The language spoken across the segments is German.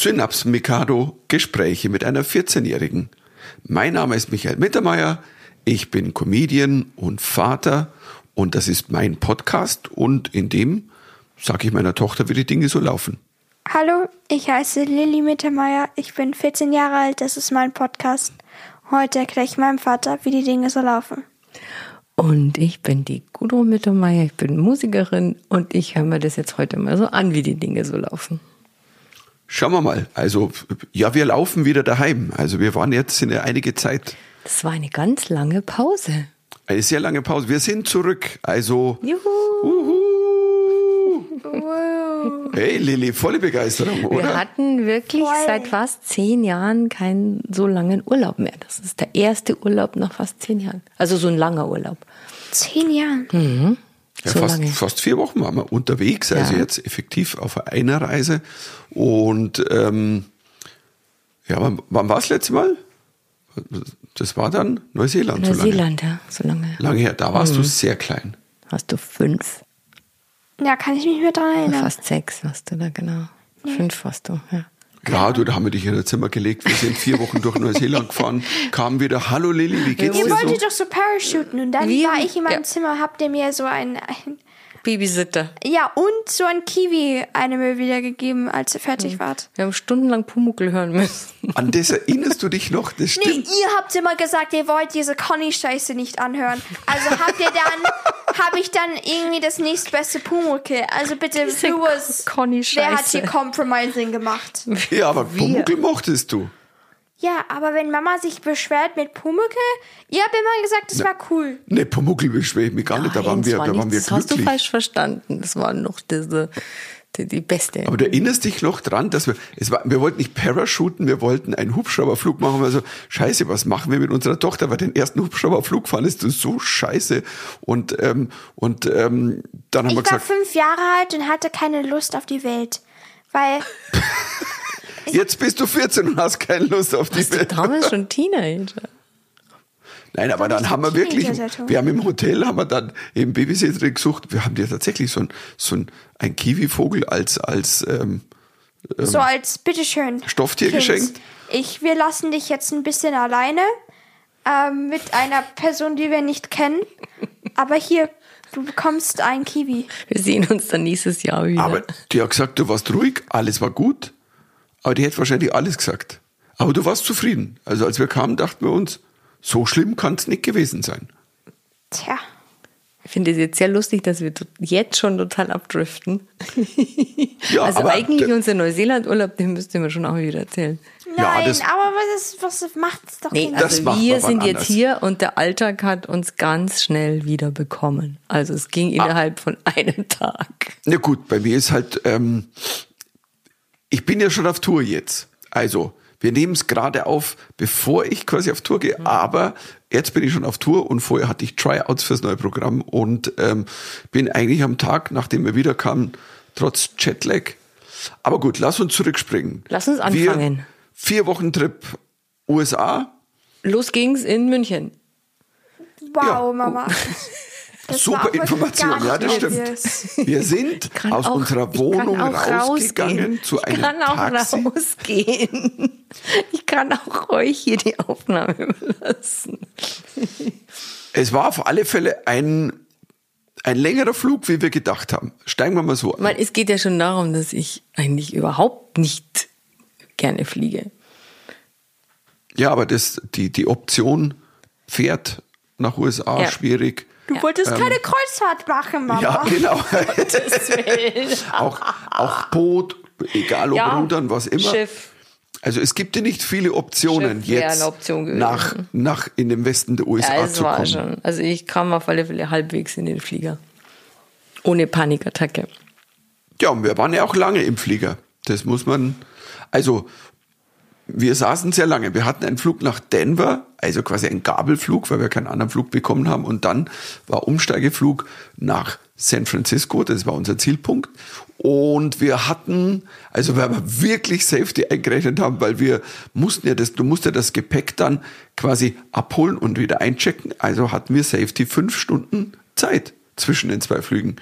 Synaps Mikado Gespräche mit einer 14-Jährigen. Mein Name ist Michael Mittermeier. Ich bin Comedian und Vater und das ist mein Podcast und in dem sage ich meiner Tochter, wie die Dinge so laufen. Hallo, ich heiße Lilly Mittermeier. Ich bin 14 Jahre alt. Das ist mein Podcast. Heute erkläre ich meinem Vater, wie die Dinge so laufen. Und ich bin die Gudrun Mittermeier. Ich bin Musikerin und ich höre mir das jetzt heute mal so an, wie die Dinge so laufen. Schauen wir mal. Also, ja, wir laufen wieder daheim. Also, wir waren jetzt in einige Zeit. Das war eine ganz lange Pause. Eine sehr lange Pause. Wir sind zurück. Also, Juhu. uhu. Hey, Lilly, volle Begeisterung, oder? Wir hatten wirklich Voll. seit fast zehn Jahren keinen so langen Urlaub mehr. Das ist der erste Urlaub nach fast zehn Jahren. Also so ein langer Urlaub. Zehn Jahren. Ja, so fast, lange. fast vier Wochen waren wir unterwegs, also Ja. jetzt effektiv auf einer Reise. Und ähm, ja, wann, wann war das letzte Mal? Das war dann Neuseeland. so lange. Neuseeland, ja, so lange. Lange her, da warst du sehr klein. Hast du fünf? Ja, kann ich mich mehr dran erinnern. Fast sechs warst du da, genau. Fünf warst du, ja. Ja, du, da haben wir dich in ein Zimmer gelegt. Wir sind vier Wochen durch Neuseeland gefahren, kamen wieder. Hallo Lilly, wie geht's Ihr dir wolltet so? doch so parachuten und dann Wir- war ich in meinem ja. Zimmer, habt ihr mir so ein, ein Babysitter. ja und so ein Kiwi eine mir wiedergegeben, als ihr fertig wart. Wir haben stundenlang Pumuckel hören müssen. An das erinnerst du dich noch? Das Nee, stimmt. ihr habt immer gesagt, ihr wollt diese Conny-Scheiße nicht anhören. Also habt ihr dann, habe ich dann irgendwie das nächstbeste Pumuckl. Also bitte, Diese who was, Conny-Scheiße. wer hat hier Compromising gemacht? Ja, aber Pumuckl mochtest du. Ja, aber wenn Mama sich beschwert mit Pumuckl, ihr habt immer gesagt, das war cool. Ne, Pumuckl beschwert mich gar nicht. Da waren Nein, wir, das war da waren wir das hast du glücklich. falsch verstanden. Das war noch diese, die, die beste. Aber du erinnerst dich noch dran, dass wir, es war, wir wollten nicht Parachuten, wir wollten einen Hubschrauberflug machen. Also, scheiße, was machen wir mit unserer Tochter? Weil den ersten Hubschrauberflug fandest du so scheiße. Und, ähm, und ähm, dann haben Ich wir war gesagt, fünf Jahre alt und hatte keine Lust auf die Welt. Weil, jetzt bist du 14 und hast keine Lust auf die Warst du Welt. damals schon Teenager? Nein, aber dann haben wir wirklich, wir haben im Hotel, haben wir dann eben Babysitterin gesucht. Wir haben dir tatsächlich so ein, so ein, ein Kiwi-Vogel als, als, ähm, so als, bitteschön. Stofftier Kind, geschenkt? Ich, wir lassen dich jetzt ein bisschen alleine ähm, mit einer Person, die wir nicht kennen. Aber hier, du bekommst ein Kiwi. Wir sehen uns dann nächstes Jahr wieder. Aber die hat gesagt, du warst ruhig, alles war gut. Aber die hätte wahrscheinlich alles gesagt. Aber du warst zufrieden. Also als wir kamen, dachten wir uns, so schlimm kann es nicht gewesen sein. Tja. ich finde es jetzt sehr lustig, dass wir jetzt schon total abdriften. Ja, also aber eigentlich unser Neuseeland-Urlaub, den müssten wir schon auch wieder erzählen. Ja, Nein, das- aber was, ist, was macht's doch Nee, nicht. Das also macht wir sind jetzt hier und der Alltag hat uns ganz schnell wieder bekommen. Also es ging Ah. innerhalb von einem Tag. Na gut, bei mir ist halt, ähm, ich bin ja schon auf Tour jetzt. Also, wir nehmen es gerade auf, bevor ich quasi auf Tour gehe, aber jetzt bin ich schon auf Tour und vorher hatte ich Tryouts fürs neue Programm und ähm, bin eigentlich am Tag, nachdem wir wiederkamen, trotz Jetlag. Aber gut, lass uns zurückspringen. Lass uns Wir, anfangen. vier Wochen Trip USA, Los ging's in München. wow, Ja. Mama. Das Super Information, ja, das stimmt. Wir sind aus auch- unserer Wohnung rausgegangen rausgehen. zu einem Ich kann auch Taxi. rausgehen. Ich kann auch euch hier die Aufnahme überlassen. Es war auf alle Fälle ein, ein längerer Flug, wie wir gedacht haben. Steigen wir mal so an. Weil es geht ja schon darum, dass ich eigentlich überhaupt nicht gerne fliege. Ja, aber das, die, die Option fährt nach USA Ja. schwierig. Du wolltest keine Kreuzfahrt machen, Mama. Ja, genau. auch, auch Boot, egal ob Ja, Rudern, was immer. Schiff. Also es gibt ja nicht viele Optionen Schiff jetzt eine Option nach, nach in den Westen der USA Ja, es zu war kommen. schon. Also ich kam auf alle Fälle halbwegs in den Flieger. Ohne Panikattacke. Ja, und wir waren ja auch lange im Flieger. Das muss man, also wir saßen sehr lange. Wir hatten einen Flug nach Denver, also quasi ein Gabelflug, weil wir keinen anderen Flug bekommen haben. Und dann war Umsteigeflug nach San Francisco, das war unser Zielpunkt. Und wir hatten, also weil wir wirklich Safety eingerechnet haben, weil wir mussten ja das, du musst ja das Gepäck dann quasi abholen und wieder einchecken. Also hatten wir Safety fünf Stunden Zeit zwischen den zwei Flügen.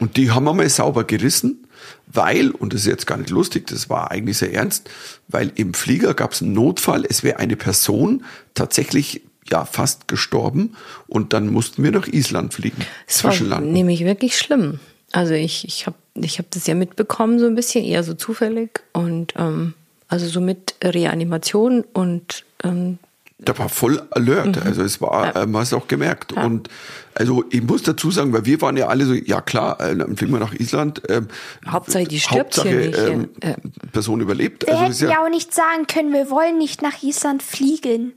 Und die haben wir mal sauber gerissen. Weil, und das ist jetzt gar nicht lustig, das war eigentlich sehr ernst, weil im Flieger gab es einen Notfall, es wäre eine Person tatsächlich ja fast gestorben und dann mussten wir nach Island fliegen. Es war nämlich wirklich schlimm. Also ich, ich habe ich hab das ja mitbekommen, so ein bisschen, eher so zufällig. Und ähm, also so mit Reanimation und ähm, Da war voll alert. Mhm. Also es war, äh, man hat es auch gemerkt. Und also ich muss dazu sagen, weil wir waren ja alle so, ja klar, äh, dann fliegen wir nach Island. Ähm, Hauptsache, die stirbt Hauptsache, hier nicht. Ähm, Äh, Person überlebt. Wir Also hätten ist ja ja, auch nicht sagen können, wir wollen nicht nach Island fliegen.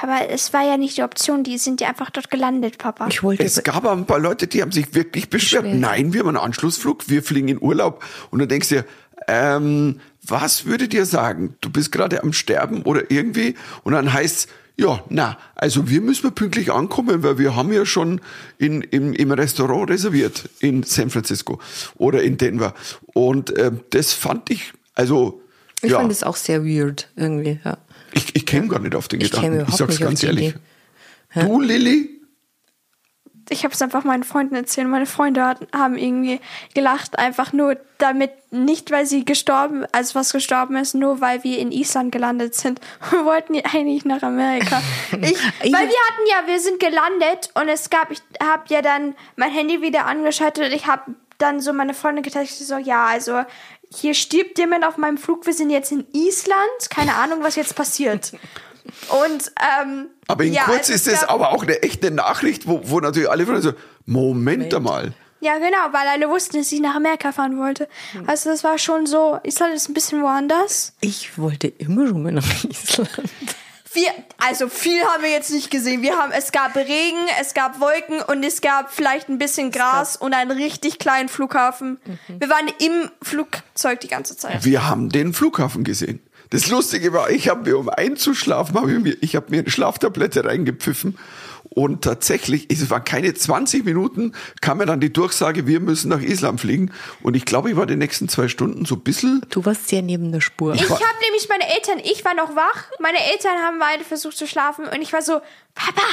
Aber es war ja nicht die Option, die sind ja einfach dort gelandet, Papa. ich wollte es gab aber ein paar Leute, die haben sich wirklich beschwert. Beschwert. Nein, wir haben einen Anschlussflug, wir fliegen in Urlaub. Und dann denkst du dir, ähm, was würdet ihr sagen? Du bist gerade am Sterben oder irgendwie? Und dann heißt ja, na, also wir müssen wir pünktlich ankommen, weil wir haben ja schon in, im, im Restaurant reserviert in San Francisco oder in Denver. Und ähm, das fand ich, also ich ja, fand es auch sehr weird irgendwie. Ja. ich, ich käme gar nicht auf den Ich käme Gedanken. Ich überhaupt sag's ganz ehrlich. Idee. Du, Lilly? Ich habe es einfach meinen Freunden erzählt. Meine Freunde hatten, haben irgendwie gelacht, einfach nur damit, nicht weil sie gestorben, also was gestorben ist, nur weil wir in Island gelandet sind. Wir wollten ja eigentlich nach Amerika. Ich, weil wir hatten ja, wir sind gelandet und es gab, ich habe ja dann mein Handy wieder angeschaltet und ich habe dann so meine Freunde getextet, so, ja, also hier stirbt jemand auf meinem Flug, wir sind jetzt in Island, keine Ahnung, was jetzt passiert. Und, ähm, Aber in ja, kurz also ist es das aber auch eine echte Nachricht, wo, wo natürlich alle von so, Moment einmal. Ja, genau, weil alle wussten, dass ich nach Amerika fahren wollte. Hm. Also das war schon so, Island ist ein bisschen woanders. Ich wollte immer schon mal nach Island. Wir, also viel haben wir jetzt nicht gesehen. Wir haben, es gab Regen, es gab Wolken und es gab vielleicht ein bisschen Gras und einen richtig kleinen Flughafen. Mhm. Wir waren im Flugzeug die ganze Zeit. Wir haben den Flughafen gesehen. Das Lustige war, ich habe mir, um einzuschlafen, habe ich mir, ich habe mir eine Schlaftablette reingepfiffen und tatsächlich, es waren keine 20 Minuten, kam mir dann die Durchsage, wir müssen nach Island fliegen und ich glaube, ich war die nächsten zwei Stunden so ein bisschen, Du warst sehr neben der Spur. Ich habe nämlich meine Eltern, ich war noch wach, meine Eltern haben beide versucht zu schlafen und ich war so, Papa,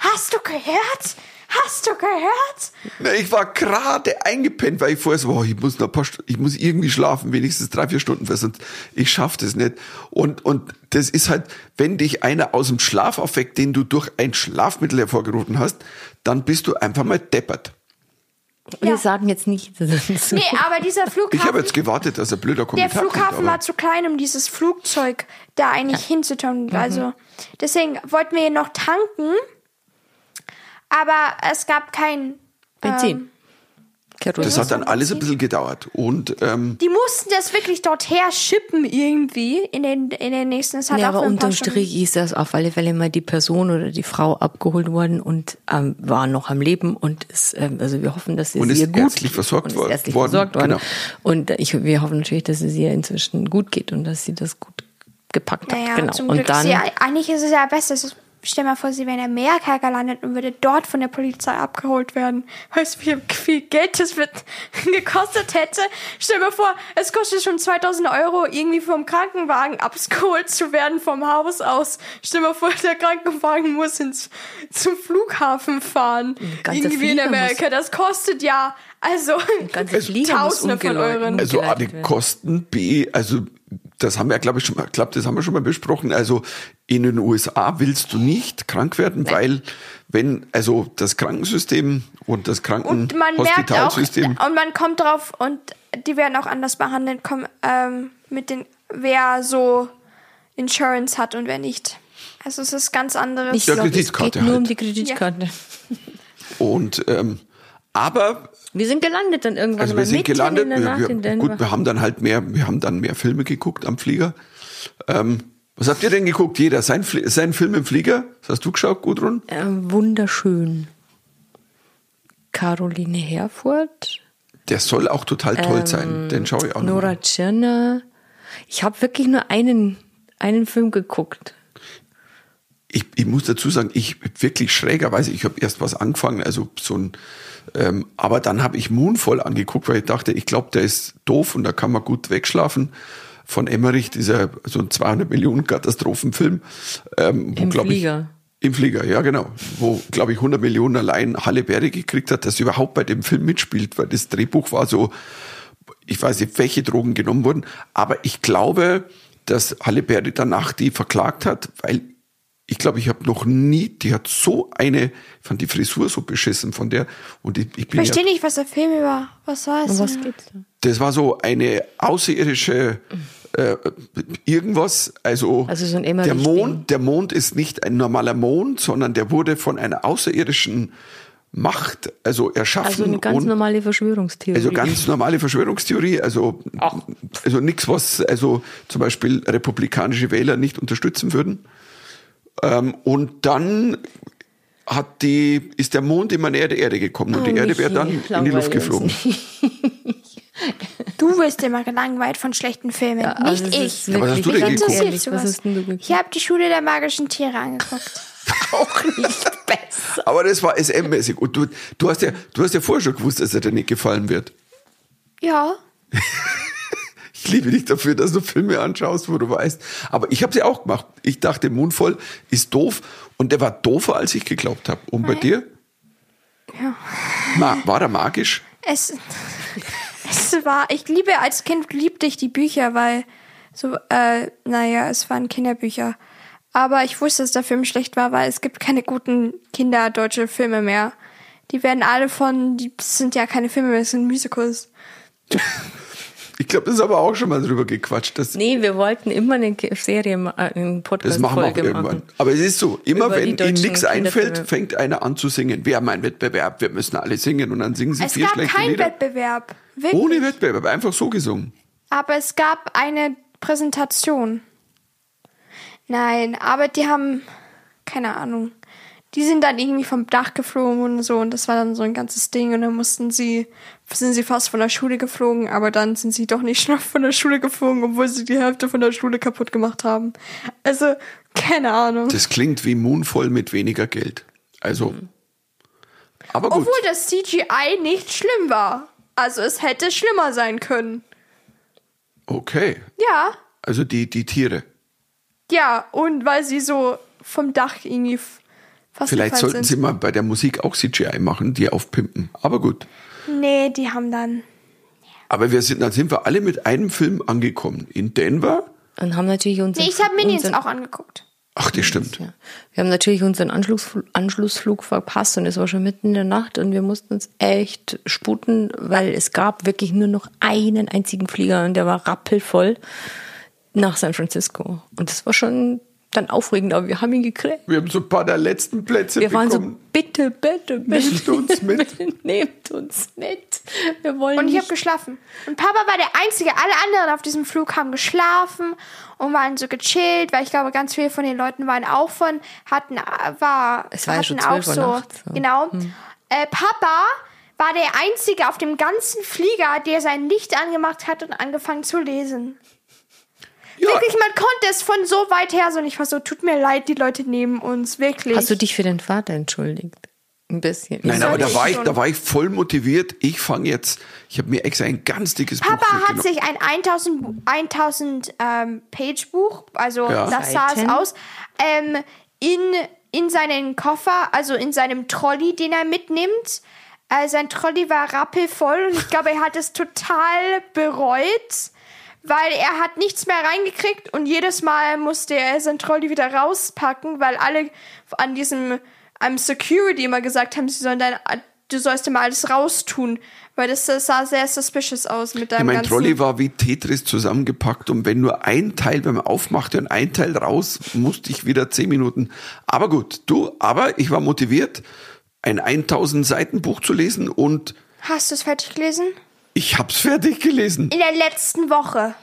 hast du gehört? Hast du gehört? Na, ich war gerade eingepennt, weil ich vorher so, oh, ich muss noch ein paar, Stu- ich muss irgendwie schlafen, wenigstens drei, vier Stunden, weil sonst ich schaff das nicht. Und, und das ist halt, wenn dich einer aus dem Schlaf aufweckt, den du durch ein Schlafmittel hervorgerufen hast, dann bist du einfach mal deppert. Wir Ja. sagen jetzt nicht, dass es Nee, aber dieser Ich Flughafen, habe jetzt gewartet, dass ein blöder der Kommentar Flughafen kommt. war zu klein, um dieses Flugzeug da eigentlich hinzutun. Also deswegen wollten wir noch tanken, aber es gab kein Benzin. Ähm, Kerosin. das hat dann alles ein bisschen gedauert. Und ähm, die mussten das wirklich dorther schippen irgendwie in den, in den nächsten. Es hat Ja, aber unterm Strich ist das auf alle Fälle mal die Person oder die Frau abgeholt worden und ähm, war noch am Leben und ist, ähm, also wir hoffen, dass es Und ihr gut ärztlich versorgt und ist worden- ärztlich worden, versorgt worden. genau. Und ich, wir hoffen natürlich, dass es ihr inzwischen gut geht und dass sie das gut gepackt hat. Naja, genau. zum und Glück. dann sie, eigentlich ist es ja besser. Es ist- Stell mal vor, sie wäre in Amerika gelandet und würde dort von der Polizei abgeholt werden. Weißt du, wie viel Geld das wird gekostet hätte? Stell mal vor, es kostet schon 2000 Euro, irgendwie vom Krankenwagen abgeholt zu werden vom Haus aus. Stell mal vor, der Krankenwagen muss ins, zum Flughafen fahren. Irgendwie in Amerika. Das kostet ja, also, Tausende von Euren. also A, die umgeleitet werden. Kosten, B, also das haben wir, glaube ich, schon mal, glaub, das haben wir schon mal besprochen. Also in den USA willst du nicht krank werden, weil wenn, also das Krankensystem und das Und Krankenhospitalsystem, und man kommt drauf, und die werden auch anders behandelt, komm, ähm, mit den, wer so Insurance hat und wer nicht. Also es ist ganz anderes. ich Ja, glaube, es Kreditkarte geht nur um halt. die Kreditkarte. und ähm, aber Wir sind gelandet dann irgendwann also wir sind gelandet, in der wir, wir, gut, wir haben dann halt mehr, wir haben dann mehr Filme geguckt am Flieger. Ähm, was habt ihr denn geguckt? Jeder sein, sein Film im Flieger? Was hast du geschaut, Gudrun? Ähm, wunderschön. Caroline Herfurth, Der soll auch total toll sein. Den schaue ich auch noch. Nora. Tschirner. Ich habe wirklich nur einen, einen Film geguckt. Ich, ich muss dazu sagen, ich wirklich schrägerweise, ich habe erst was angefangen, also so ein, ähm, aber dann habe ich Moonfall angeguckt, weil ich dachte, ich glaube, der ist doof und da kann man gut wegschlafen. Von Emmerich, dieser so ein 200 Millionen Katastrophenfilm. Ähm, wo, Im Flieger. Ich, Im Flieger, ja genau. Wo, glaube ich, 100 Millionen allein Halle Berry gekriegt hat, dass sie überhaupt bei dem Film mitspielt, weil das Drehbuch war so, ich weiß nicht, welche Drogen genommen wurden, aber ich glaube, dass Halle Berry danach die verklagt hat, weil ich glaube, ich habe noch nie, die hat so eine, ich fand die Frisur so beschissen von der und ich, ich Ich bin verstehe ja, nicht, was der Film über. Was war es? Um was denn? geht's da? das war so eine außerirdische äh, irgendwas, also, Also so ein der. Mond, der Mond ist nicht ein normaler Mond, sondern der wurde von einer außerirdischen Macht, also erschaffen Also eine ganz und normale Verschwörungstheorie. also ganz normale Verschwörungstheorie, also, also nichts, was also zum Beispiel republikanische Wähler nicht unterstützen würden. Ähm, und dann hat die, ist der Mond immer näher der Erde gekommen und Oh, die Erde wäre dann in die Luft geflogen. Du wirst immer gelangweilt von schlechten Filmen, Ja, also nicht es ich. Aber was hast du denn geguckt? Was hast denn du geguckt? Ich habe die Schule der magischen Tiere angeguckt. auch nicht besser. Aber das war SM-mäßig. Und du, du, hast ja, du hast ja vorher schon gewusst, dass er dir nicht gefallen wird. Ja. Ich liebe dich dafür, dass du Filme anschaust, wo du weißt. Aber ich habe sie auch gemacht. Ich dachte, Mundvoll ist doof. Und der war doofer, als ich geglaubt habe. Und bei dir? Ja. Ma war er magisch? Es, es war, ich liebe, als Kind liebte ich die Bücher, weil so, äh, naja, es waren Kinderbücher. Aber ich wusste, dass der Film schlecht war, weil es gibt keine guten kinderdeutsche Filme mehr. Die werden alle von, die sind ja keine Filme mehr, es sind Musicals. Ich glaube, das ist aber auch schon mal drüber gequatscht. Das, Nee, wir wollten immer eine Serie, äh, eine das machen wir auch irgendwann. machen. Aber es ist so, immer Über wenn ihnen nichts einfällt, fängt einer an zu singen. Wir haben einen Wettbewerb, wir müssen alle singen. Und dann singen sie Es vier gab schlechte keinen Lieder. Wettbewerb. Wirklich. Ohne Wettbewerb, einfach so gesungen. Aber es gab eine Präsentation. Nein, aber die haben, keine Ahnung. Die sind dann irgendwie vom Dach geflogen und so und das war dann so ein ganzes Ding und dann mussten sie, sind sie fast von der Schule geflogen, aber dann sind sie doch nicht schnell von der Schule geflogen, obwohl sie die Hälfte von der Schule kaputt gemacht haben. Also, keine Ahnung. Das klingt wie Moonvoll mit weniger Geld. Also, aber gut. Obwohl das CGI nicht schlimm war. Also es hätte schlimmer sein können. Okay. Ja, Also die, die Tiere. ja, und weil sie so vom Dach irgendwie Vielleicht sollten sind. sie mal bei der Musik auch CGI machen, die aufpimpen. Aber gut. Nee, die haben dann. Aber wir sind, dann sind wir alle mit einem Film angekommen. In Denver. Und haben natürlich unseren, Nee, ich habe Minions unseren, auch angeguckt. Ach, das stimmt. Ja. Wir haben natürlich unseren Anschlussflug, Anschlussflug verpasst und es war schon mitten in der Nacht und wir mussten uns echt sputen, weil es gab wirklich nur noch einen einzigen Flieger und der war rappelvoll nach San Francisco. Und das war schon dann aufregend, aber wir haben ihn gekriegt. Wir haben so ein paar der letzten Plätze Wir waren so, bitte, bitte, bitte. Nehmt uns mit. Nehmt uns mit. Wir wollen Und ich habe geschlafen. Und Papa war der Einzige. Alle anderen auf diesem Flug haben geschlafen und waren so gechillt, weil ich glaube, ganz viele von den Leuten waren auch von, hatten, war, Es war ja hatten schon auch 12 Uhr so, nachts, so. genau. Äh, Papa war der Einzige auf dem ganzen Flieger, der sein Licht angemacht hat und angefangen zu lesen. Ja, Wirklich, man konnte es von so weit her so nicht. war so, tut mir leid, die Leute neben uns, wirklich. Hast du dich für den Vater entschuldigt? Ein bisschen. Nein, aber da war ich ich, da war ich voll motiviert. Ich fange jetzt, ich habe mir extra ein ganz dickes Buch Papa hat sich ein 1000, Bu- 1000 ähm, Page Buch, also Ja. das sah es aus, ähm, in, in seinen Koffer, also in seinem Trolley, den er mitnimmt. Äh, sein Trolley war rappelvoll und ich glaube, er hat es total bereut, weil er hat nichts mehr reingekriegt und jedes Mal musste er sein Trolley wieder rauspacken, weil alle an diesem einem Security immer gesagt haben, sie sollen dein, du sollst immer alles raustun, weil das, das sah sehr suspicious aus mit deinem mein ganzen... Trolley war wie Tetris zusammengepackt und wenn nur ein Teil, man aufmachte und ein Teil raus, musste ich wieder zehn Minuten. Aber gut, du, aber ich war motiviert, ein 1000 Seiten Buch zu lesen und Hast du es fertig gelesen? Ich hab's fertig gelesen. In der letzten Woche.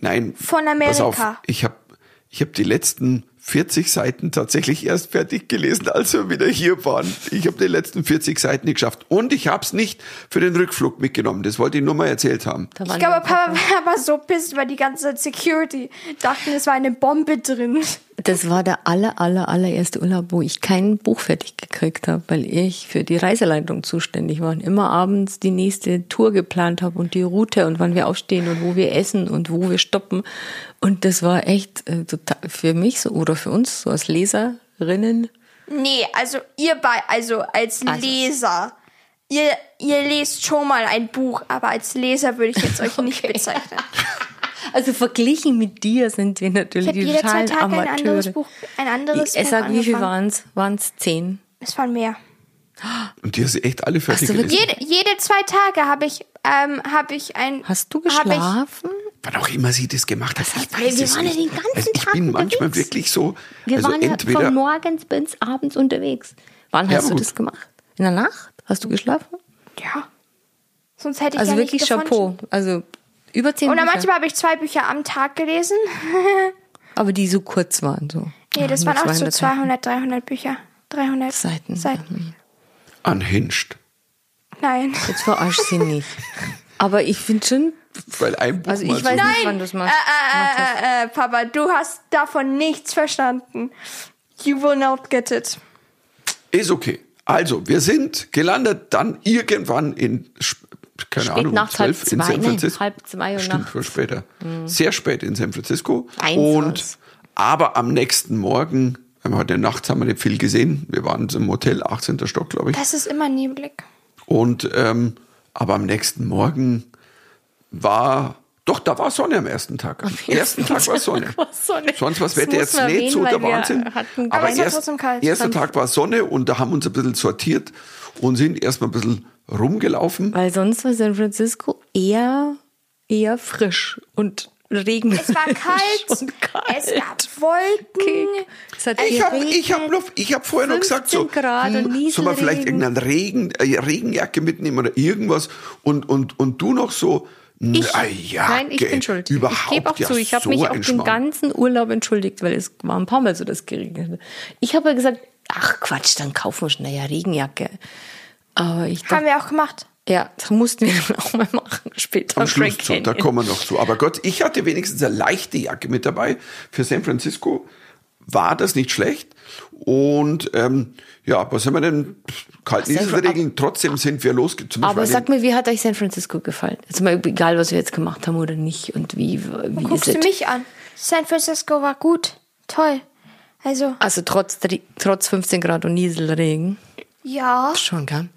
Nein. Von Pass auf, Amerika. ich habe ich hab die letzten 40 Seiten tatsächlich erst fertig gelesen, als wir wieder hier waren. Ich habe die letzten 40 Seiten nicht geschafft. Und ich habe es nicht für den Rückflug mitgenommen. Das wollte ich nur mal erzählt haben. Ich glaube, Papa war so pisst, weil die ganze Security dachten, es war eine Bombe drin. Das war der aller, aller, allererste Urlaub, wo ich kein Buch fertig gekriegt habe, weil ich für die Reiseleitung zuständig war und immer abends die nächste Tour geplant habe und die Route und wann wir aufstehen und wo wir essen und wo wir stoppen. Und das war echt äh, total für mich so oder für uns so als Leserinnen. Nee, also ihr bei, also als Also. Leser. ihr, ihr lest schon mal ein Buch, aber als Leser würde ich jetzt euch nicht Okay. bezeichnen. Also verglichen mit dir sind wir Ich natürlich habe die jede zwei totalen Tage ein anderes Buch, ein anderes ich Buch sag, wie viel angefangen. waren es? Waren es zehn? Es waren mehr. Und die hast du echt alle fertig du gelesen. Jede, jede zwei Tage habe ich, ähm, habe ich ein. Hast du hab ich- geschlafen? Wann auch immer sie das gemacht hat. Ich hat- weiß wir es waren ja nicht. den ganzen also ich Tag bin manchmal unterwegs. wirklich so, Wir also waren ja entweder, von morgens bis abends unterwegs. Wann Ja, hast du gut. das gemacht? In der Nacht? Hast du geschlafen? Ja. Sonst hätte ich Also ja wirklich nicht. Chapeau. Also über zehn Oder Bücher. manchmal habe ich zwei Bücher am Tag gelesen. Aber die so kurz waren. So. Nee, das waren auch so 200 Seiten. 200, 300 Bücher. 300 Seiten. Seiten. unhinged. Nein. Jetzt verarscht sie nicht. Aber ich finde schon, Weil ein Buch also ich weiß so, nicht, wann du es machst. Äh, äh, äh, Papa, du hast davon nichts verstanden. You will not get it. Ist okay. Also, wir sind gelandet dann irgendwann in, keine Spät Ahnung, nachts, halb 12 in zwei, San nee, Francisco. halb zwei Uhr Stimmt, nachts. war später. Sehr spät in San Francisco. Eins Und, war's. aber am nächsten Morgen, heute Nacht haben wir nicht viel gesehen. Wir waren im Hotel, 18. Stock, glaube ich. Das ist immer neblig. Und, ähm, aber am nächsten Morgen war, doch, da war Sonne am ersten Tag. Am ersten Tag war Sonne. war Sonne. Sonst Das Wetter jetzt nicht so der Wahnsinn. Aber erst, trotzdem kalt. erster Tag war Sonne und da haben wir uns ein bisschen sortiert und sind erstmal ein bisschen rumgelaufen. Weil sonst war San Francisco eher, eher frisch und Regen. Es war kalt. und kalt. Es gab Wolken. Es hat Ich habe ich hab noch, ich hab vorher noch gesagt, so, 15 Grad hm, soll man vielleicht irgendeine Regen, äh, Regenjacke mitnehmen oder irgendwas und, und, und du noch so, Ich, na, Jacke, nein, ich bin schuld. Überhaupt ich gebe auch ja zu, ich habe so mich auch den ganzen Urlaub entschuldigt, weil es war ein paar Mal so, dass es geregnet hat. Ich habe ja gesagt, ach Quatsch, dann kaufen wir schnell ja Regenjacke. Aber ich Haben dachte, wir auch gemacht. ja, das mussten wir auch mal machen später. Am Schluss zu, da kommen wir noch zu. Aber Gott, ich hatte wenigstens eine leichte Jacke mit dabei. Für San Francisco war das nicht schlecht. Und ähm, ja, was haben wir denn? Nieselregeln. Trotzdem sind wir losgezogen. Aber sag mir, wie hat euch San Francisco gefallen? Jetzt mal egal, was wir jetzt gemacht haben oder nicht und wie, wie ist Guckst du mich an? San Francisco war gut. Toll. Also, Also trotz, trotz 15 Grad und Nieselregen. ja. Schon, gell?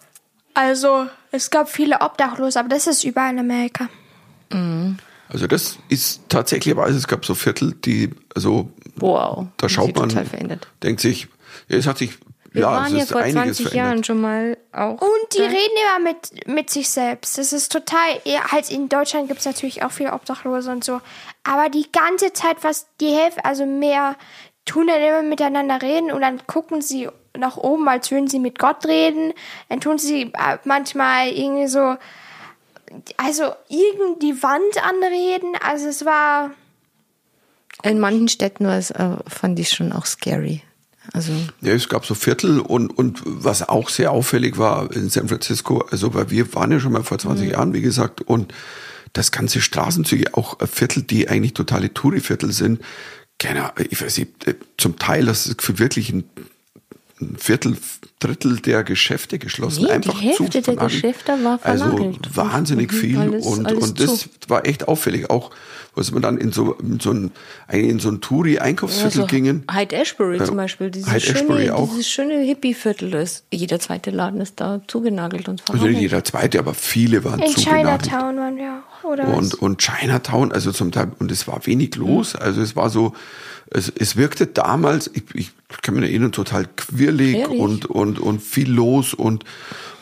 Also, es gab viele Obdachlose, aber das ist überall in Amerika. Also das ist tatsächlich, aber es gab so Viertel, die, also Wow. da hat schaut sich man, total verändert. denkt sich, ja, es hat sich, Wir ja, waren ja vor einiges 20 verändert. Jahren schon mal auch. Und die da. reden immer mit, mit sich selbst. Das ist total, ja, halt in Deutschland gibt es natürlich auch viele Obdachlose und so. Aber die ganze Zeit, was die Hälfte, also mehr, tun dann immer miteinander reden und dann gucken sie nach oben, als würden sie mit Gott reden. Dann tun sie äh, manchmal irgendwie so, also irgend die Wand anreden. Also es war, In manchen Städten war es, äh, fand ich schon auch scary. Also Ja, es gab so Viertel und, und was auch sehr auffällig war in San Francisco, also weil wir waren ja schon mal vor 20 Mhm. Jahren, wie gesagt, und das ganze Straßenzüge, auch Viertel, die eigentlich totale Touri-Viertel sind, keine Ahnung, ich weiß nicht, äh, zum Teil, das ist für wirklich ein, ein Viertel, Drittel der Geschäfte geschlossen. Nee, die einfach Hälfte zu, der. Geschäfte war Also vernagelt. wahnsinnig Mhm, viel alles- und, alles und das zu. war echt auffällig. Auch, was man dann in so, in so ein, in so ein Touri-Einkaufsviertel also gingen. Hyde Ashbury Ja, zum Beispiel, dieses Hyde Ashbury schöne, auch. dieses schöne Hippie-Viertel ist. Jeder zweite Laden ist da zugenagelt und Also nicht verhagelt. jeder zweite, aber viele waren in zugenagelt. Chinatown waren wir auch, oder Und, und Chinatown, also zum Teil, und es war wenig los. Also es war so, es, es wirkte damals, ich, ich kann mich erinnern, total quirlig Ehrlich? und, und, und viel los und,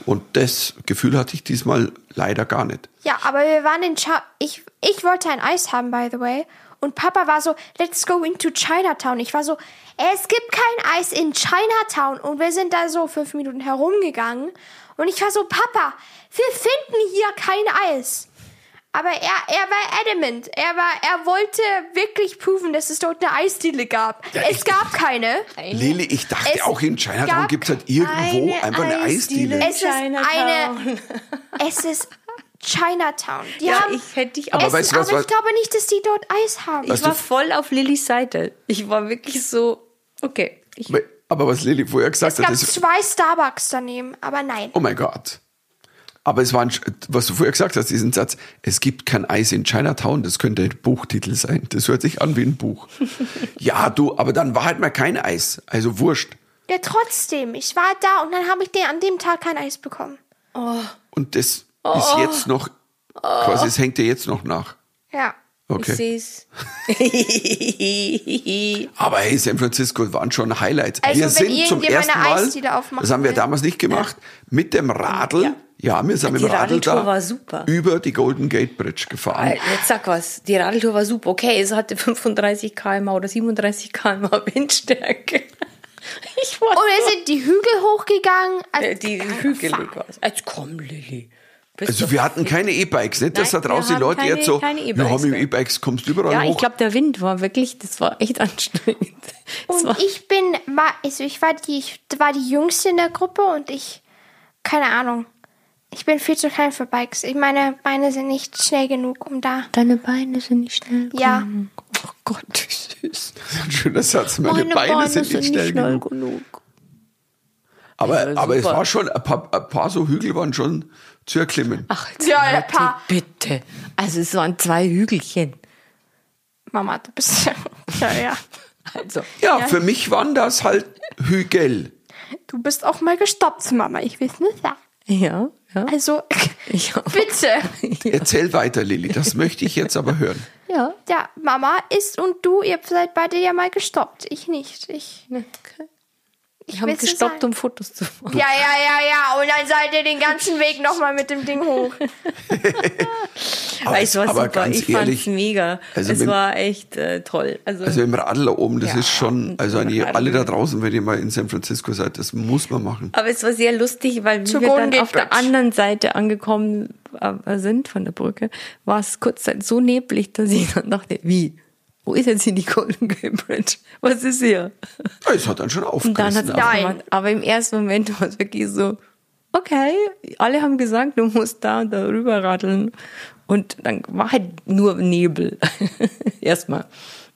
und das Gefühl hatte ich diesmal leider gar nicht. Ja, aber wir waren in Cha ich ich wollte ein Eis haben by the way und Papa war so let's go into Chinatown. Ich war so es gibt kein Eis in Chinatown und wir sind da so fünf Minuten herumgegangen und ich war so Papa, wir finden hier kein Eis. Aber er, er war adamant. Er war, er wollte wirklich proven, dass es dort eine Eisdiele gab. es gab keine. Lili, ich dachte Es auch in Chinatown gab gibt es halt irgendwo eine einfach eine Eisdiele. Eisdiele. Es ist eine, es ist Chinatown. Die ja, haben, ich hätte dich Aber auch. es, weißt du was, aber ich glaube nicht, dass die dort Eis haben. ich war voll auf Lillys Seite. Ich war wirklich so, okay. Ich, Aber- Aber was Lili vorher gesagt Es hat, gab ist, zwei Starbucks daneben, aber nein. oh mein Gott. Aber es war, ein, was du vorher gesagt hast, diesen Satz, es gibt kein Eis in Chinatown, das könnte ein Buchtitel sein. Das hört sich an wie ein Buch. ja, du, aber dann war halt mal kein Eis. Also wurscht. Ja, trotzdem. Ich war da und dann habe ich den, an dem Tag kein Eis bekommen. Und das ist jetzt noch, quasi, es hängt dir jetzt noch nach. Ja. Okay. Ich seh's. Aber hey, San Francisco waren schon Highlights. Also, wir wenn sind zum irgendjemand ersten Mal, das haben wir will. damals nicht gemacht, mit dem Radl. Ja. Ja, wir sind mit Die dem Radl Radeltour da war super. über die Golden Gate Bridge gefahren. Jetzt sag was, die Radeltour war super. Okay, es hatte 35 km oder 37 km Windstärke. Ich war Und wir sind die Hügel hochgegangen. Also, Äh, die hügelig war Jetzt komm, Lilly. Bist Also wir hatten keine E-Bikes, nicht? Dass Nein, da draußen die Leute keine- jetzt so, keine wir haben. E-Bikes, kommst du überall ja, hoch. ich glaube, der Wind war wirklich, das war echt anstrengend. Das Und ich bin, war- also ich war die, ich war die Jüngste in der Gruppe und ich, keine Ahnung. Ich bin viel zu klein für Bikes. Ich meine Beine sind nicht schnell genug, um da. deine Beine sind nicht schnell Ja. genug. Oh Gott, wie süß. Ein schöner Satz. Meine, Beine, sind nicht schnell genug. Aber, Ja, aber es war schon, ein paar, ein paar so Hügel waren schon zu erklimmen. Ach, Ja, ein paar. bitte. Also es waren zwei Hügelchen. Mama, du bist ja, ja. Also, ja, für mich waren das halt Hügel. Du bist auch mal gestoppt, Mama. Ich will es nicht sagen. ja, ja. Also, bitte. Erzähl weiter, Lilly. Das möchte ich jetzt aber hören. Ja. Ja, Mama ist und du, ihr seid beide ja mal gestoppt. Ich nicht. Ich, Okay. Ich Wir haben gestoppt, um Fotos zu machen. Ja, ja, ja, ja. Und dann seid ihr den ganzen Weg nochmal mit dem Ding hoch. Aber es war aber super. ganz Ich ehrlich, fand's mega. also es mit- war echt äh, toll. Also, Also im Radl da oben, das Ja, ist schon, also an ihr, alle da draußen, wenn ihr mal in San Francisco seid, das muss man machen. aber es war sehr lustig, weil wir dann auf der anderen Seite angekommen äh, sind von der Brücke, war es kurzzeitig so neblig, dass ich dann dachte, wie? Wo ist jetzt hier die Golden Gate Bridge? Was ist hier? Ja, Es hat dann schon Und dann hat aufgerissen. es aber- Nein. aufgemacht. Aber im ersten Moment war es wirklich so, okay, alle haben gesagt, du musst da und da rüber radeln. Und dann war halt nur Nebel. Erstmal.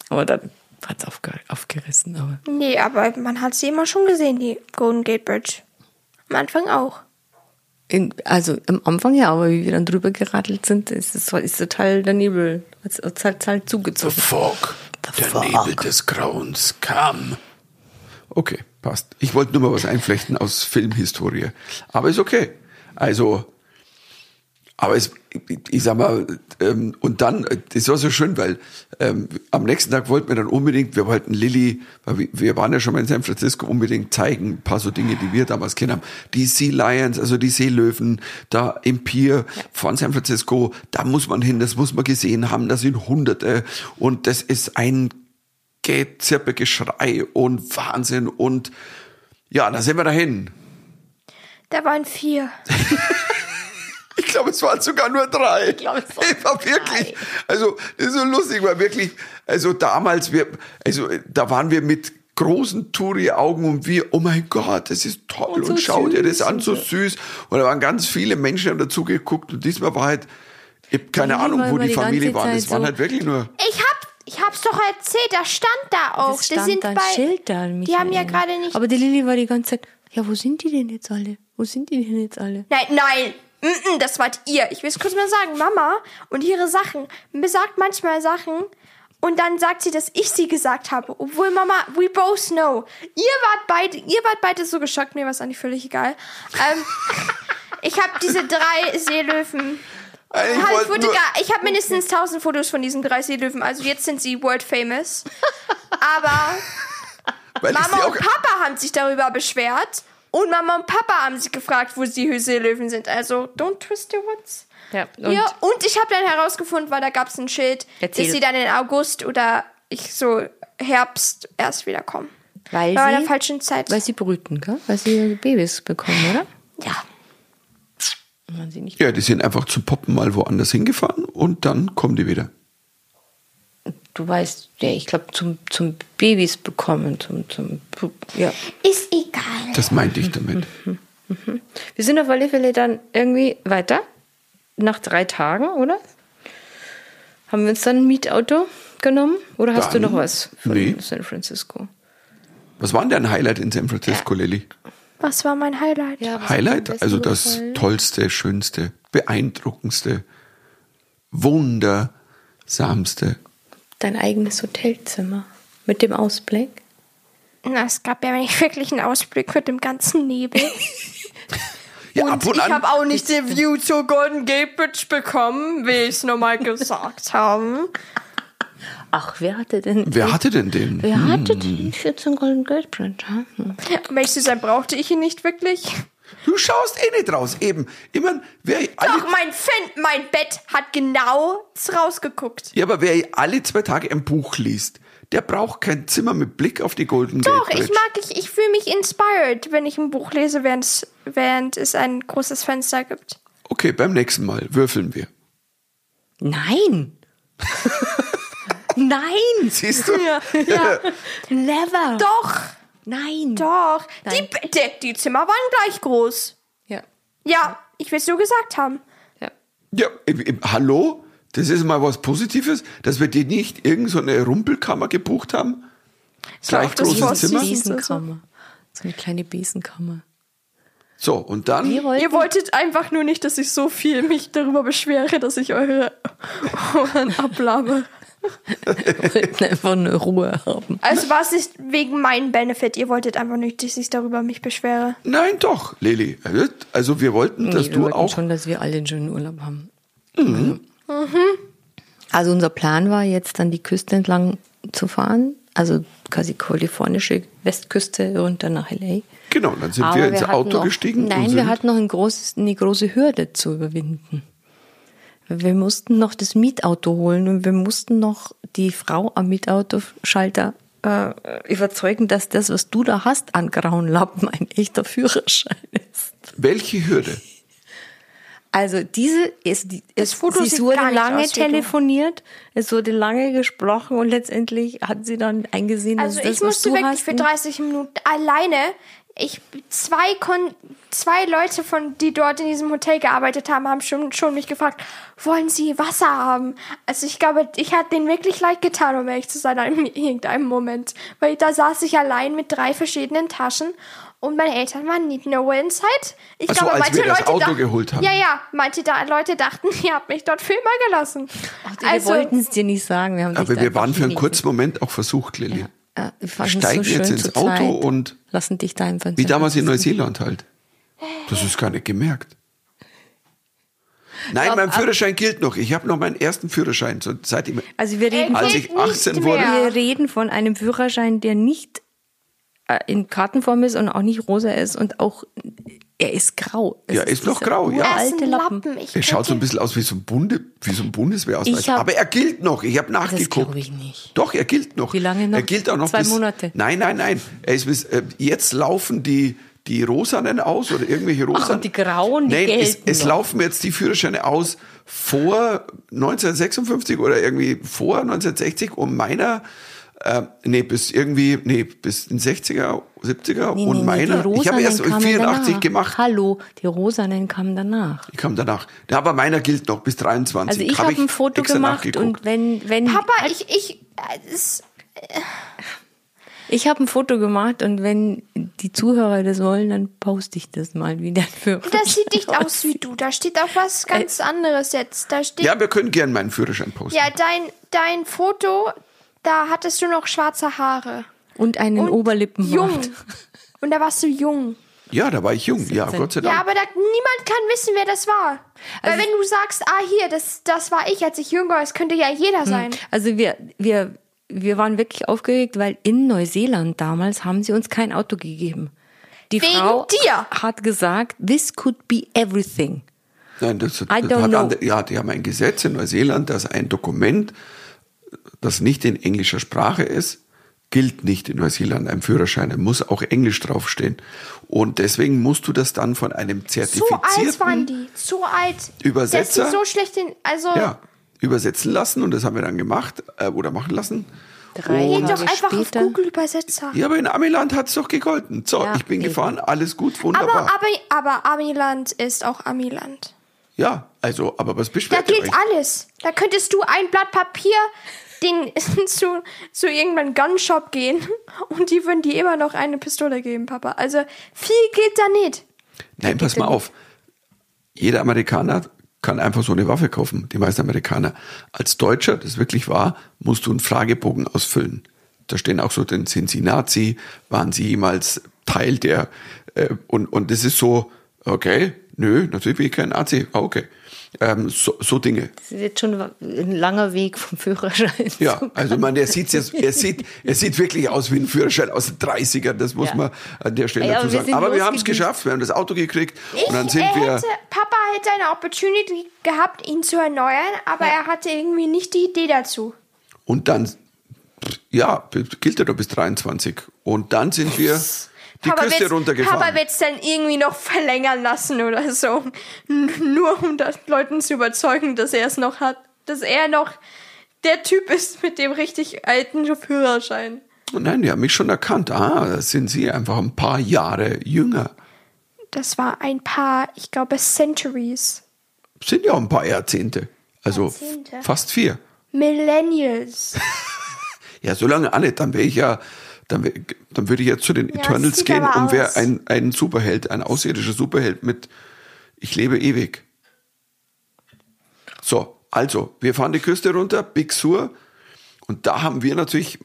Aber dann hat es aufge aufgerissen. Aber Nee, aber man hat sie immer schon gesehen, die Golden Gate Bridge. Am Anfang auch. In, also am Anfang ja, aber wie wir dann drüber geradelt sind, ist es ist total der Nebel. Es hat halt, halt The zugezogen. Fog, The der fog. Nebel des Grauens kam. Okay, passt. Ich wollte nur mal was einflechten aus Filmhistorie. Aber ist okay. Also, aber es, ich, sag mal, ähm, und dann, äh, das war so schön, weil ähm, am nächsten Tag wollten wir dann unbedingt, wir wollten Lilly, weil wir, wir waren ja schon mal in San Francisco, unbedingt zeigen, ein paar so Dinge, die wir damals kennen haben. Die Sea Lions, also die Seelöwen, da im Pier von San Francisco, da muss man hin, das muss man gesehen haben, da sind Hunderte und das ist ein Gezirpe, Geschrei und Wahnsinn und ja, da sind wir dahin. Da waren vier. Es waren sogar nur drei. Ich glaube, es waren war wirklich, also, das ist so lustig, weil wirklich, also damals, wir, also, da waren wir mit großen Touri-Augen und wir, oh mein Gott, das ist toll und, Und so schau dir das an, und so so. süß. Und da waren ganz viele Menschen haben dazu geguckt und diesmal war halt, ich hab keine Ahnung, wo die die Familie war. Zeit Das waren so- halt wirklich nur, Ich hab, ich hab's doch erzählt, das stand da auch. Das die stand sind da ein bei. Schild da, die haben ja Michael. gerade nicht. Aber die Lilly war die ganze Zeit, ja, wo sind die denn jetzt alle? Wo sind die denn jetzt alle? Nein, nein. Mm das wart ihr. Ich will es kurz mal sagen. Mama und ihre Sachen besagt manchmal Sachen und dann sagt sie, dass ich sie gesagt habe. Obwohl Mama, we both know. Ihr wart beide, ihr wart beide so geschockt. Mir war es eigentlich völlig egal. Ähm, ich habe diese drei Seelöwen. ich Halt, ich habe mindestens 1000 Fotos von diesen drei Seelöwen. Also jetzt sind sie world famous. Aber Mama und Papa haben sich darüber beschwert. Und Mama und Papa haben sich gefragt, wo die Seelöwen sind. Also, don't twist your words. Ja, und ja, und ich habe dann herausgefunden, weil da gab es ein Schild, Erzähl. dass sie dann in August oder ich so Herbst erst wieder kommen. weil War in sie, der falschen Zeit. weil sie brüten, gell? Weil sie Babys bekommen, oder? ja. Waren sie nicht ja, die sind einfach zu poppen mal woanders hingefahren und dann kommen die wieder. Du weißt, ja, ich glaube, zum, zum Babys bekommen, zum, zum, ja. Ist egal. Das meinte ich damit. Wir sind auf alle Fälle dann irgendwie weiter, nach drei Tagen, oder? Haben wir uns dann ein Mietauto genommen? Oder hast Dann- du noch was von nee. San Francisco? Was war denn dein Highlight in San Francisco, Lilly? Was war mein Highlight? Ja, Highlight, also das gefallen? tollste, schönste, beeindruckendste, wundersamste. Dein eigenes Hotelzimmer mit dem Ausblick. Na, es gab ja nicht wirklich einen Ausblick mit dem ganzen Nebel. Ja, und ab und ich habe auch nicht den View zur Golden Gate Bridge bekommen, wie ich es nochmal gesagt habe. Ach, wer hatte denn. Wer hatte denn den? Wer hatte den 14 Golden Gate Bridge? Hm? Ehrlich zu sein, brauchte ich ihn nicht wirklich. Du schaust eh nicht raus. Eben. Immer, wer alle, Doch, mein, Fan, mein Bett hat genau rausgeguckt. ja, aber wer alle zwei Tage ein Buch liest, der braucht kein Zimmer mit Blick auf die Golden Doch, Gate ich Bridge. mag, ich, ich fühle mich inspired, wenn ich ein Buch lese, während es, während es ein großes Fenster gibt. Okay, beim nächsten Mal würfeln wir. Nein! Nein! Siehst du? Ja, ja. Never! Doch, Nein! doch. Die, Nein. Be- die, die Zimmer waren gleich groß. Ja. Ja, ich will es nur gesagt haben. ja. Ja, im, im, hallo? Das ist mal was Positives, dass wir dir nicht irgendeine so eine Rumpelkammer gebucht haben. Gleich auch das großes Four Zimmer. Besenkammer. So eine kleine Besenkammer. So, und dann. Wollten, Ihr wolltet einfach nur nicht, dass ich so viel mich darüber beschwere, dass ich eure Ohren ablabe. Wollten einfach nur Ruhe haben. Also war es nicht wegen meinem Benefit. Ihr wolltet einfach nicht, dass ich darüber mich beschwere. Nein, doch, Lili. Also wir wollten, dass Nee, wir du wollten auch. schon, dass wir alle einen schönen Urlaub haben. Mhm. Also unser Plan war jetzt dann die Küste entlang zu fahren, also quasi kalifornische Westküste runter nach LA. Genau, dann sind Aber wir ins hatten Auto noch, gestiegen. Nein, und sind, wir hatten noch ein großes, eine große Hürde zu überwinden. Wir mussten noch das Mietauto holen und wir mussten noch die Frau am Mietautoschalter äh, überzeugen, dass das, was du da hast an grauen Lappen, ein echter Führerschein ist. Welche Hürde? Also diese ist die es, Foto es wurde lange aus telefoniert, es wurde lange gesprochen und letztendlich hat sie dann eingesehen, Also dass das, ich was musste du wirklich hast, für 30 Minuten alleine. Ich zwei Kon zwei Leute von die dort in diesem Hotel gearbeitet haben, haben schon schon mich gefragt, wollen Sie Wasser haben? Also ich glaube, ich hatte denen wirklich leid getan, um ehrlich zu sein, in irgendeinem Moment, weil da saß ich allein mit drei verschiedenen Taschen und meine Eltern waren nicht nowhere in sight. Ich Ach so, glaube, als manche wir das Leute Auto dachten- geholt haben. Ja, ja, manche da, Leute dachten, ihr habt mich dort für immer gelassen. wir wollten es dir nicht sagen. Wir haben Aber wir waren für einen kurzen Moment auch versucht, Lilly. Ja, es Steigen so jetzt ins Auto zweit. und- lassen dich da einfach Wie damals in Neuseeland halt. Das ist gar nicht gemerkt. Nein, mein Führerschein gilt noch. Ich habe noch meinen ersten Führerschein. So, seit ich, Also wir reden, Als ich nicht 18 wurde- wir reden von einem Führerschein, der nicht äh, in Kartenform ist und auch nicht rosa ist und auch er ist grau. Es Ja, ist noch dieser grau, ja. Er ist ein Lappen. Lappen. Ich er schaut so ein bisschen aus wie so ein, Bunde, wie so ein Bundeswehrausweis. Ich hab- Aber er gilt noch. Ich habe Das nachgeguckt. glaube ich nicht. Doch, er gilt noch. Wie lange noch? Er gilt auch noch Zwei bis, Monate? Nein, nein, nein. Er ist bis, äh, jetzt laufen die, die Rosanen aus oder irgendwelche Rosanen. und die Grauen, die Nein, es, es noch. laufen jetzt die Führerscheine aus vor 1956 oder irgendwie vor 1960 und meiner, äh, nee, bis irgendwie, nee, bis in 60er, 70er Nee, und nee, nee, meiner, die ich habe erst Rosanen kamen 84 danach. gemacht. Hallo, die Rosanen kamen danach. Ich kam danach. Ja, aber meiner gilt noch bis 23. Also ich Hab habe ein Foto gemacht und wenn wenn Papa, ich, ich, äh, es, ich habe ein Foto gemacht und wenn die Zuhörer das wollen, dann poste ich das mal wieder für. das sieht nicht aus wie du. Da steht auch was ganz anderes jetzt. Da steht, ja, Ja, wir können gern meinen Führerschein posten. dein, dein Foto, da hattest du noch schwarze Haare. und einen Und Oberlippenbart. Jung. Und da warst du jung. Ja, da war ich jung. Ja, Gott sei Dank. Ja, aber da, niemand kann wissen, wer das war. Weil Also- wenn du sagst, ah, hier, das, das war ich, als ich jung war, es könnte ja jeder sein. Also wir, wir, wir waren wirklich aufgeregt, weil in Neuseeland damals haben sie uns kein Auto gegeben. Die Wegen Frau dir. hat gesagt, this could be everything. Nein, das, das I don't hat know. andere, ja, die haben ein Gesetz in Neuseeland, dass ein Dokument, das nicht in englischer Sprache ist, gilt nicht in Neuseeland. Ein Führerschein da muss auch Englisch draufstehen. Und deswegen musst du das dann von einem So alt zertifizierten waren die. So alt. Übersetzer? So schlecht in, also, ja, übersetzen lassen. Und das haben wir dann gemacht äh, oder machen lassen. Drei geh Tage doch einfach später. auf Google Übersetzer. Ja, aber in Amiland hat es doch gegolten. So, Ja, ich bin eben. gefahren, alles gut, Aber, wunderbar. aber, aber Amiland ist auch Amiland. ja, also, aber was Da beschwert ihr gilt euch? alles. Da könntest du ein Blatt Papier den, zu, zu irgendeinem Gunshop gehen und die würden dir immer noch eine Pistole geben, Papa. Also viel gilt da nicht. Nein, pass mal auf. Jeder Amerikaner kann einfach so eine Waffe kaufen, die meisten Amerikaner. Als Deutscher, das ist wirklich wahr, musst du einen Fragebogen ausfüllen. Da stehen auch so, denn sind Sie Nazi? Waren Sie jemals Teil der? Äh, und, und das ist so, okay, Nö, natürlich bin ich kein AC. Ah, okay. Ähm, so, so Dinge. Das ist jetzt schon ein langer Weg vom Führerschein. Ja, also man, er sieht jetzt, er sieht, er sieht wirklich aus wie ein Führerschein aus den 30ern, das muss Ja. man an der Stelle Ey, aber dazu sagen. Aber wir haben es geschafft, wir haben das Auto gekriegt Ich, und dann sind er wir. hätte, Papa hätte eine Opportunity gehabt, ihn zu erneuern, aber er hatte irgendwie nicht die Idee dazu. Und dann, ja, gilt ja doch bis 23. Und dann sind wir die Papa Küste runtergefahren. Papa wird es dann irgendwie noch verlängern lassen oder so. Nur um das Leuten zu überzeugen, dass er es noch hat. Dass er noch der Typ ist mit dem richtig alten Führerschein. Nein, die haben mich schon erkannt. Ah, da sind sie einfach ein paar Jahre jünger. Das war ein paar, ich glaube, Centuries. Sind ja ein paar Jahrzehnte. Also Jahrzehnte. fast vier. Millennials. Ja, solange alle, dann wäre ich ja, dann, dann würde ich ja zu den Ja, Eternals gehen und wäre ein, ein Superheld, ein außerirdischer Superheld mit Ich lebe ewig. So, also, wir fahren die Küste runter, Big Sur. Und da haben wir natürlich,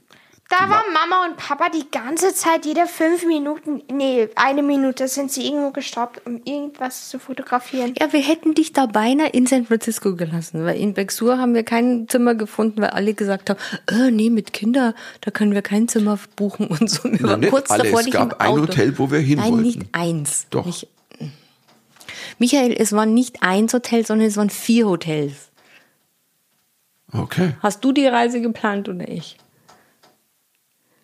Da waren Mama und Papa die ganze Zeit, jede fünf Minuten, nee, eine Minute sind sie irgendwo gestoppt, um irgendwas zu fotografieren. Ja, wir hätten dich da beinahe in San Francisco gelassen, weil in Bexur haben wir kein Zimmer gefunden, weil alle gesagt haben, äh, nee, mit Kinder, da können wir kein Zimmer buchen und so. Wir Na, waren nicht kurz alle. davor, Es dich gab im ein Auto. Hotel, wo wir hin Nein, wollten. nicht eins. Doch. Nicht, Michael, es waren nicht eins Hotel, sondern es waren vier Hotels. okay, Hast du die Reise geplant oder ich?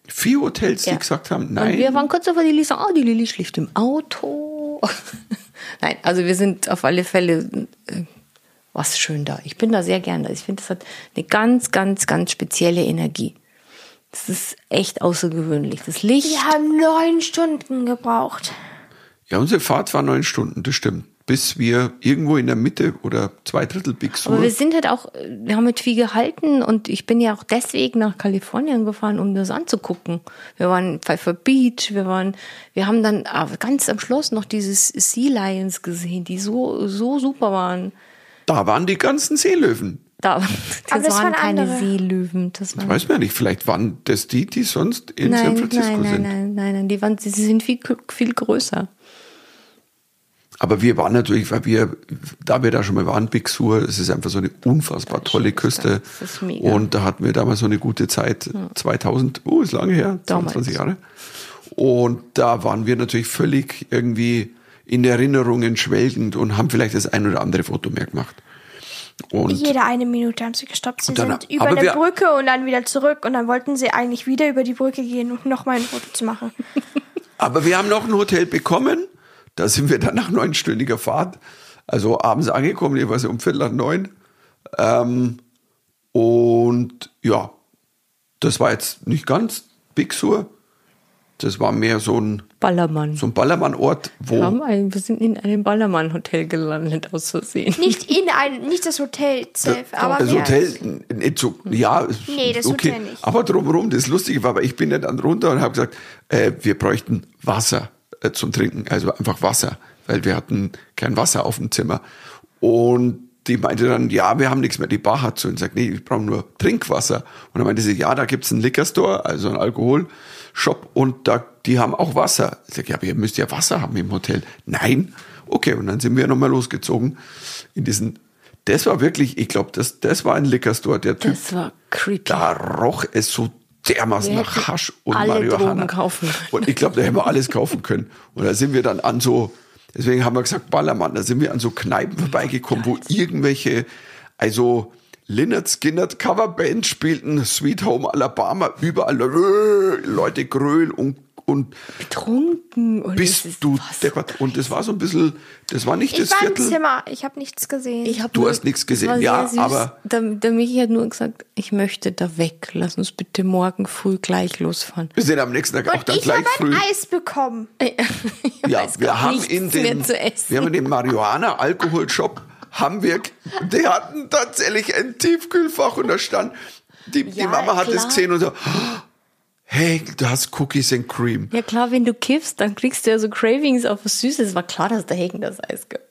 Vier Hotels, Ja. die gesagt haben, Und nein. wir waren kurz davor, die Lili so, oh, die Lili schläft im Auto. Nein, also wir sind auf alle Fälle äh, was schön da. Ich bin da sehr gern da. Ich finde, das hat eine ganz, ganz, ganz spezielle Energie. Das ist echt außergewöhnlich. Das Licht. Die haben neun Stunden gebraucht. Ja, unsere Fahrt war neun Stunden, das stimmt. Bis wir irgendwo in der Mitte oder zwei Drittel Big Sur. Aber wir sind halt auch, wir haben mit viel gehalten und ich bin ja auch deswegen nach Kalifornien gefahren, um das anzugucken. Wir waren in Pfeiffer Beach, wir waren, wir haben dann aber ganz am Schluss noch dieses Sea Lions gesehen, die so, so super waren. da waren die ganzen Seelöwen. Da, das, Aber das waren waren keine andere. Seelöwen. Das waren, Weiß man nicht, vielleicht waren das die, die sonst in San nein, Francisco nein, nein, sind. nein, nein, nein, die waren, sie sind viel, viel größer. Aber wir waren natürlich, weil wir, da wir da schon mal waren, Big Sur, es ist einfach so eine unfassbar tolle Küste. Das ist mega. Und da hatten wir damals so eine gute Zeit, 2000, oh, ist lange her, Damals. 22 Jahre. Und da waren wir natürlich völlig irgendwie in Erinnerungen schwelgend und haben vielleicht das ein oder andere Foto mehr gemacht. Und Jede eine Minute haben sie gestoppt. Sie dann- sind über eine wir- Brücke und dann wieder zurück und dann wollten sie eigentlich wieder über die Brücke gehen und nochmal ein Foto zu machen. Aber wir haben noch ein Hotel bekommen. Da sind wir dann nach neunstündiger Fahrt, also abends angekommen, jeweils um Viertel nach neun. Ähm, und ja, das war jetzt nicht ganz Big Sur. Das war mehr so ein, Ballermann. so ein Ballermann-Ort, wo. Wir, haben ein, wir sind in einem Ballermann-Hotel gelandet, aus Versehen. Nicht in ein, nicht das Hotel selbst, aber das mehr. Hotel, nicht so, ja, Nee, das okay. Hotel nicht. Aber drumherum, das Lustige war, weil ich bin ja dann runter und habe gesagt, äh, wir bräuchten Wasser äh, zum Trinken, also einfach Wasser, weil wir hatten kein Wasser auf dem Zimmer. Und die meinte dann, ja, wir haben nichts mehr, die Bar hat zu. Und sagt, nee, ich brauche nur Trinkwasser. Und dann meinte sie, ja, da gibt's einen Liquor Store, also einen Alkoholshop, und da, die haben auch Wasser. Ich sag, ja, aber ihr müsst ja Wasser haben im Hotel. Nein. Okay, und dann sind wir nochmal losgezogen in diesen, das war wirklich, ich glaube, das, das war ein Liquor Store, der Typ, Das war creepy. da roch es so dermaßen nach Hasch und alle Marihuana. Drogen kaufen. Und ich glaube, da hätten wir alles kaufen können. Und da sind wir dann an so, deswegen haben wir gesagt Ballermann, da sind wir an so Kneipen vorbeigekommen, wo irgendwelche, also Lynyrd Skynyrd Coverband spielten, Sweet Home Alabama, überall Leute grölen und, und Betrunken. Und es bist ist du was. deppert. Und das war so ein bisschen, das war nicht Ich das war im Viertel. Zimmer, ich habe nichts gesehen. Ich hab Du nur- hast nichts gesehen, ja, aber- Der, der Michi hat nur gesagt, ich möchte da weg. Lass uns bitte morgen früh gleich losfahren. Wir sind am nächsten Tag auch und dann ich gleich habe früh. ein Eis bekommen. Ich Ja, weiß wir haben in den, mehr zu essen. wir haben in dem Marihuana-Alkoholshop haben wir, die hatten tatsächlich ein Tiefkühlfach und da stand, die, die Ja, Mama hat es klar. gesehen und so, hey, du hast Cookies and Cream. Ja klar, wenn du kiffst, dann kriegst du ja so Cravings auf was Süßes. War klar, dass der Hagen das Eis gibt.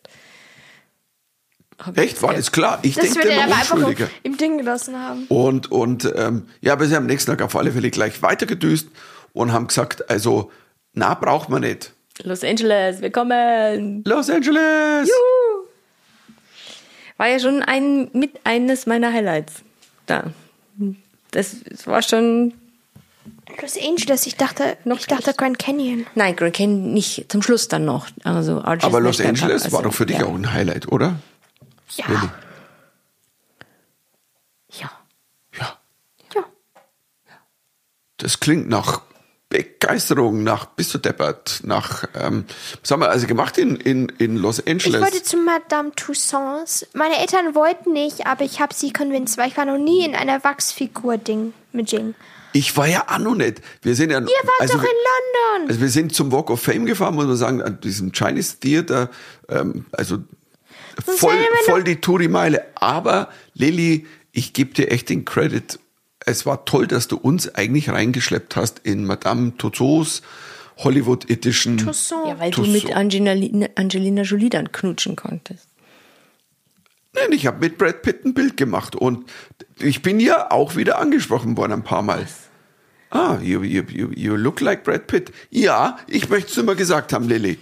Hab Echt, war das klar? Ich Das denke wird er immer aber einfach im Ding gelassen haben. Und, und ähm, ja, wir sind am nächsten Tag auf alle Fälle gleich weitergedüst und haben gesagt, also, na, braucht man nicht. Los Angeles, willkommen. Los Angeles! War ja schon ein, mit eines meiner Highlights. Da. Das war schon, Los Angeles, ich dachte, Noch ich dachte. Grand Canyon. nein, Grand Canyon nicht, zum Schluss dann noch. Also Arches Aber Los National Park, Angeles war also, doch für dich ja. auch ein Highlight, oder? Ja. Lilly? Ja. Ja. Ja. Das klingt nach Begeisterung, nach bist du deppert, nach, ähm, was haben wir also gemacht in, in, in Los Ich Angeles? wollte zu Madame Tussauds. Meine Eltern wollten nicht, aber ich habe sie convinced, weil ich war noch nie in einer Wachsfigur-Ding mit Jing. Ich war ja auch noch nicht. Wir sind ja. Ihr wart also, doch in London. Also wir sind zum Walk of Fame gefahren, muss man sagen, an diesem Chinese Theater. Ähm, also voll, voll die Touri-Meile. Aber Lilly, ich gebe dir echt den Credit. Es war toll, dass du uns eigentlich reingeschleppt hast in Madame Tussauds Hollywood Edition. Tussauds. Ja, weil du Tussauds. mit Angelina, Angelina Jolie dann knutschen konntest. Nein, ich habe mit Brad Pitt ein Bild gemacht und ich bin ja auch wieder angesprochen worden ein paar Mal. Ah, you, you, you, you look like Brad Pitt. Ja, ich möchte es immer gesagt haben, Lilly.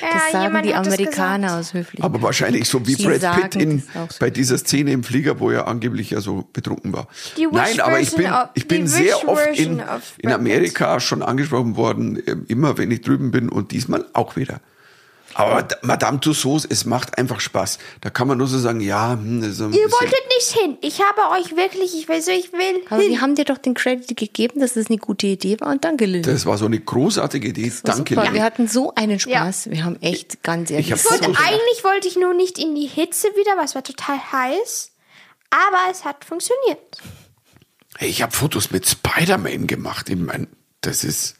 Ja, Das sagen jemand die Amerikaner aus Höflichkeit. Aber wahrscheinlich so wie Sie Brad sagen Pitt in, so. bei dieser Szene im Flieger, wo er angeblich ja so betrunken war. Die Nein, aber ich bin, ich bin sehr oft in, in. Amerika schon angesprochen worden, ähm, immer wenn ich drüben bin und diesmal auch wieder. Aber Madame Tussauds, es macht einfach Spaß. Da kann man nur so sagen, ja, hm, Ihr bisschen- wolltet nicht hin. Ich habe euch wirklich, ich weiß, ich will Aber hin. sie haben dir doch den Credit gegeben, dass es eine gute Idee war und danke, Lilly. Das war so eine großartige Idee. Danke. Super. Lilly. Wir hatten so einen Spaß. Wir haben echt ganz ehrlich. Ich wollte, so eigentlich wollte ich nur nicht in die Hitze wieder, weil es war total heiß. Aber es hat funktioniert. Hey, ich habe Fotos mit Spider-Man gemacht. Ich mein, das ist.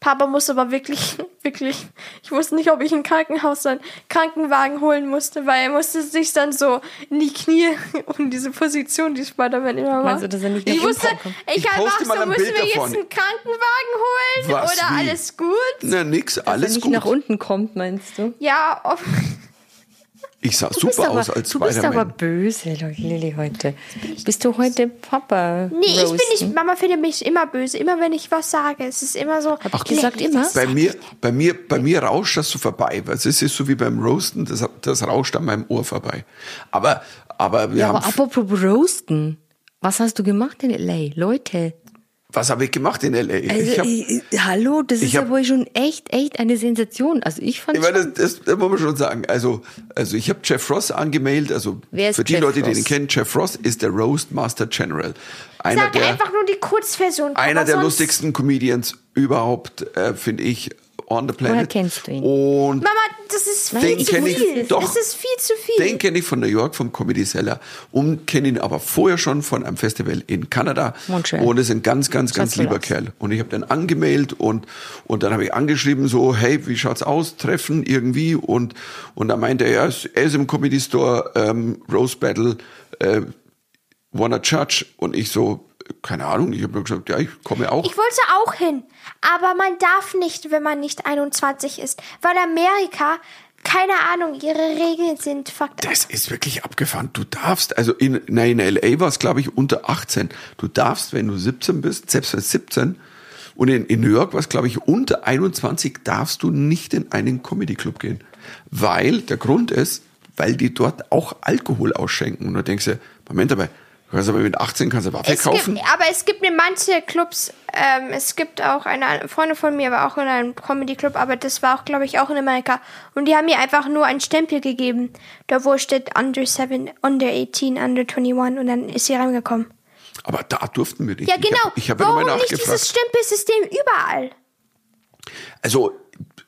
Papa musste aber wirklich, wirklich, ich wusste nicht, ob ich im Krankenhaus dann Krankenwagen holen musste, weil er musste sich dann so in die Knie um diese Position, die Spider-Man immer macht. Meinst du, dass er nicht ich wusste, ich, Ich habe poste auch so, ein müssen Bild wir jetzt davon. einen Krankenwagen holen Was, oder wie? alles gut? Na, nix, Dass er alles nicht gut. nach unten kommt, meinst du? Ja, ob, Ich sah Du super aber, aus als du bist aber Spider-Man. böse, Lilly, heute. Bist du heute Papa? nee, ich bin roasten? nicht, Mama findet mich immer böse, immer wenn ich was sage. Es ist immer so. Hab ich gesagt immer? Bei mir, bei mir, bei mir rauscht das so vorbei. Es ist so wie beim Roasten, das, das rauscht an meinem Ohr vorbei. Aber, aber wir Ja, haben, aber apropos Roasten. Was hast du gemacht in L.A.? Leute, was habe ich gemacht in L.A.? also, ich hab, äh, hallo, das ich ist ja hab- wohl schon echt, echt eine Sensation. Also ich fand ich meine, schon, das, das, das muss man schon sagen. Also, also ich habe Jeff Ross angemeldet. Also Wer ist für die Jeff Leute, die Ross? den kennen, Jeff Ross ist der Roast Master General. Einer Sag der, einfach nur die Kurzversion. einer der lustigsten Comedians überhaupt, äh, finde ich, on the planet. Woher kennst du ihn? Und Mama, das ist viel zu viel. ich doch. Das ist viel zu viel. Den kenne ich von New York, vom Comedy Cellar und kenne ihn aber vorher schon von einem Festival in Kanada. Montreal. Und ist ein ganz, ganz, ganz Schatz, lieber. Kerl. Und ich habe den angemeldet und, und dann habe ich angeschrieben so, hey, wie schaut's aus? Treffen irgendwie. Und, und dann meinte er, ja, er ist im Comedy Store, ähm, Rose Battle, äh, wanna judge? Und ich so, keine Ahnung, ich habe gesagt, ja, ich komme auch. Ich wollte auch hin, aber man darf nicht, wenn man nicht 21 ist, weil Amerika, keine Ahnung, ihre Regeln sind fucked up. Das ist wirklich abgefahren. Du darfst, also in, nein, in LA war es, glaube ich, unter 18. Du darfst, wenn du 17 bist, selbst wenn 17, und in, in New York war es, glaube ich, unter 21, darfst du nicht in einen Comedy-Club gehen. Weil, der Grund ist, weil die dort auch Alkohol ausschenken. Und du denkst dir, Moment dabei, du kannst aber mit 18 kannst du Waffe Es kaufen. gibt, aber es gibt in manche Clubs, ähm, es gibt auch eine Freundin von mir war auch in einem Comedy Club, aber das war auch, glaube ich, auch in Amerika. Und die haben mir einfach nur einen Stempel gegeben, da wo steht under 7, under 18, under 21 und dann ist sie reingekommen. Aber da durften wir nicht. Ja, genau. Ich habe ich hab Warum nicht dieses Stempelsystem überall? Also,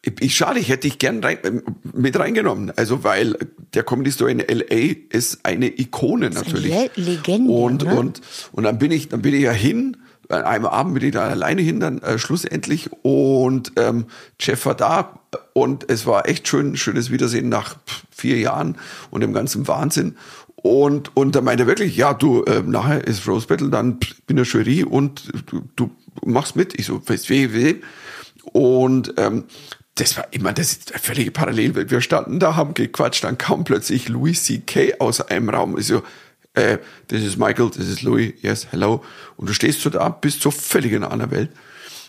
ich schade, ich hätte dich gern rein, äh, mit reingenommen. Also, weil der Comedy Store in LA ist eine Ikone natürlich. Le Legende, Und, oder? und, und dann bin ich, dann bin ich ja hin. An einem Abend bin ich da alleine hin, dann äh, schlussendlich. Und ähm, Jeff war da und es war echt schön, schönes Wiedersehen nach vier Jahren und dem ganzen Wahnsinn. Und, und da meinte er wirklich, ja, du, äh, nachher ist Rose Battle, dann bin der Jury und du, du machst mit. Ich so, wie, wie? Und ähm, das war immer das ist eine völlige Parallelwelt. Wir standen da, haben gequatscht, dann kam plötzlich Louis C.K. aus einem Raum. Ich so, äh, this is Michael, this is Louis, yes, hello. Und du stehst so da, bist so völlig in einer anderen Welt.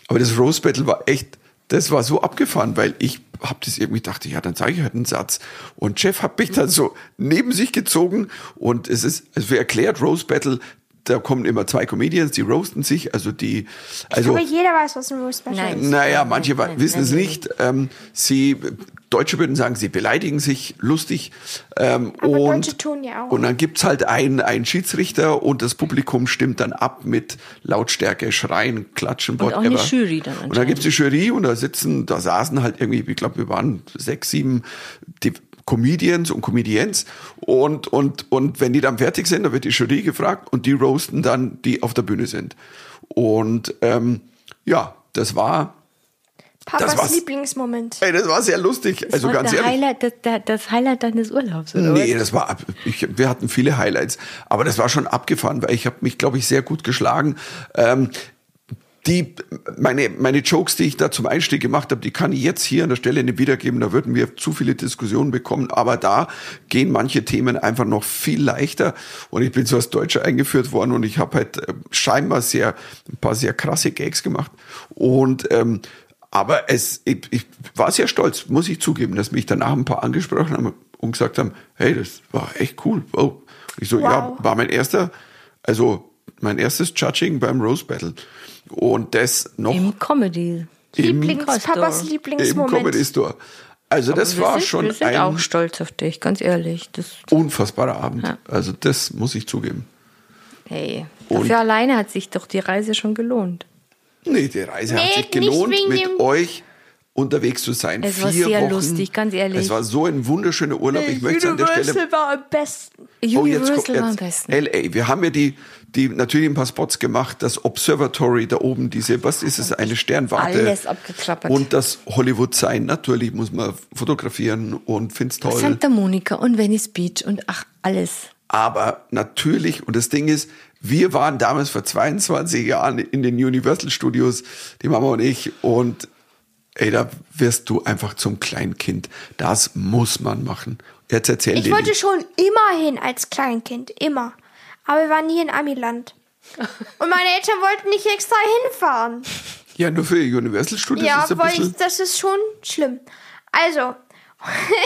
Aber das Rose Battle war echt, das war so abgefahren, weil ich hab das irgendwie dachte, ja, dann sage ich halt einen Satz. Und Jeff hat mich dann so neben sich gezogen und es ist, also wie erklärt, Rose Battle, da kommen immer zwei Comedians, die roasten sich, also die, also. Aber jeder weiß, was ein Roast Battle Nein. ist. Naja, manche Nein, wissen nein, es nein. nicht. Ähm, sie, Deutsche würden sagen, sie beleidigen sich lustig. Ähm, Aber und, Deutsche tun ja auch. Und dann gibt's halt einen, einen Schiedsrichter und das Publikum stimmt dann ab mit Lautstärke, Schreien, Klatschen, Und auch whatever. eine Jury dann Und dann gibt's die. Jury und da sitzen, da saßen halt irgendwie, ich glaube, wir waren sechs, sieben die Comedians und Comedians und, und, und wenn die dann fertig sind, dann wird die Jury gefragt und die roasten dann, die auf der Bühne sind. Und ähm, ja, das war Papas war's. Lieblingsmoment. Ey, das war sehr lustig. Also war ganz ehrlich. Highlight, das, das Highlight deines Urlaubs, oder Nee, was? das war, ich, wir hatten viele Highlights, aber das war schon abgefahren, weil ich habe mich, glaube ich, sehr gut geschlagen. Ähm, die, meine, meine Jokes, die ich da zum Einstieg gemacht habe, die kann ich jetzt hier an der Stelle nicht wiedergeben. Da würden wir zu viele Diskussionen bekommen. Aber da gehen manche Themen einfach noch viel leichter. Und ich bin so als Deutscher eingeführt worden und ich habe halt äh, scheinbar sehr, ein paar sehr krasse Gags gemacht. Und, ähm, aber es, ich, ich war sehr stolz, muss ich zugeben, dass mich danach ein paar angesprochen haben und gesagt haben, hey, das war echt cool. Wow. Ich so, ja, Wow. war mein erster, also mein erstes Judging beim Rose Battle. Und das noch Im Comedy. Lieblings. Papas im Lieblingsmoment. Comedy Store. Also das wir war sind, schon Wir sind ein auch stolz auf dich, ganz ehrlich. Das, unfassbarer Abend. Ja. Also das muss ich zugeben. hey, Und- dafür alleine hat sich doch die Reise schon gelohnt. Nee, die Reise hat Nee, sich nicht gelohnt, mit euch unterwegs zu sein. Es war Vier sehr Wochen. lustig, ganz ehrlich. Es war so ein wunderschöner Urlaub. Ich möchte an der Stelle Universal war am besten. Oh, jetzt Universal war am besten. LA. Wir haben ja die, die natürlich ein paar Spots gemacht. Das Observatory da oben, diese, was ist es, eine Sternwarte. Alles abgeklappert. Und das Hollywood sein. Natürlich muss man fotografieren und find's toll. Santa Monica und Venice Beach und ach, alles. Aber natürlich, und das Ding ist, wir waren damals vor 22 Jahren in den Universal Studios, die Mama und ich, und ey, da wirst du einfach zum Kleinkind. Das muss man machen. Jetzt erzähl Ich wollte schon immer hin als Kleinkind, immer. Aber wir waren nie in Amiland. Und meine Eltern wollten nicht extra hinfahren. Ja, nur für die Universal Studios Ja, ist ein weil ich, das ist schon schlimm. Also,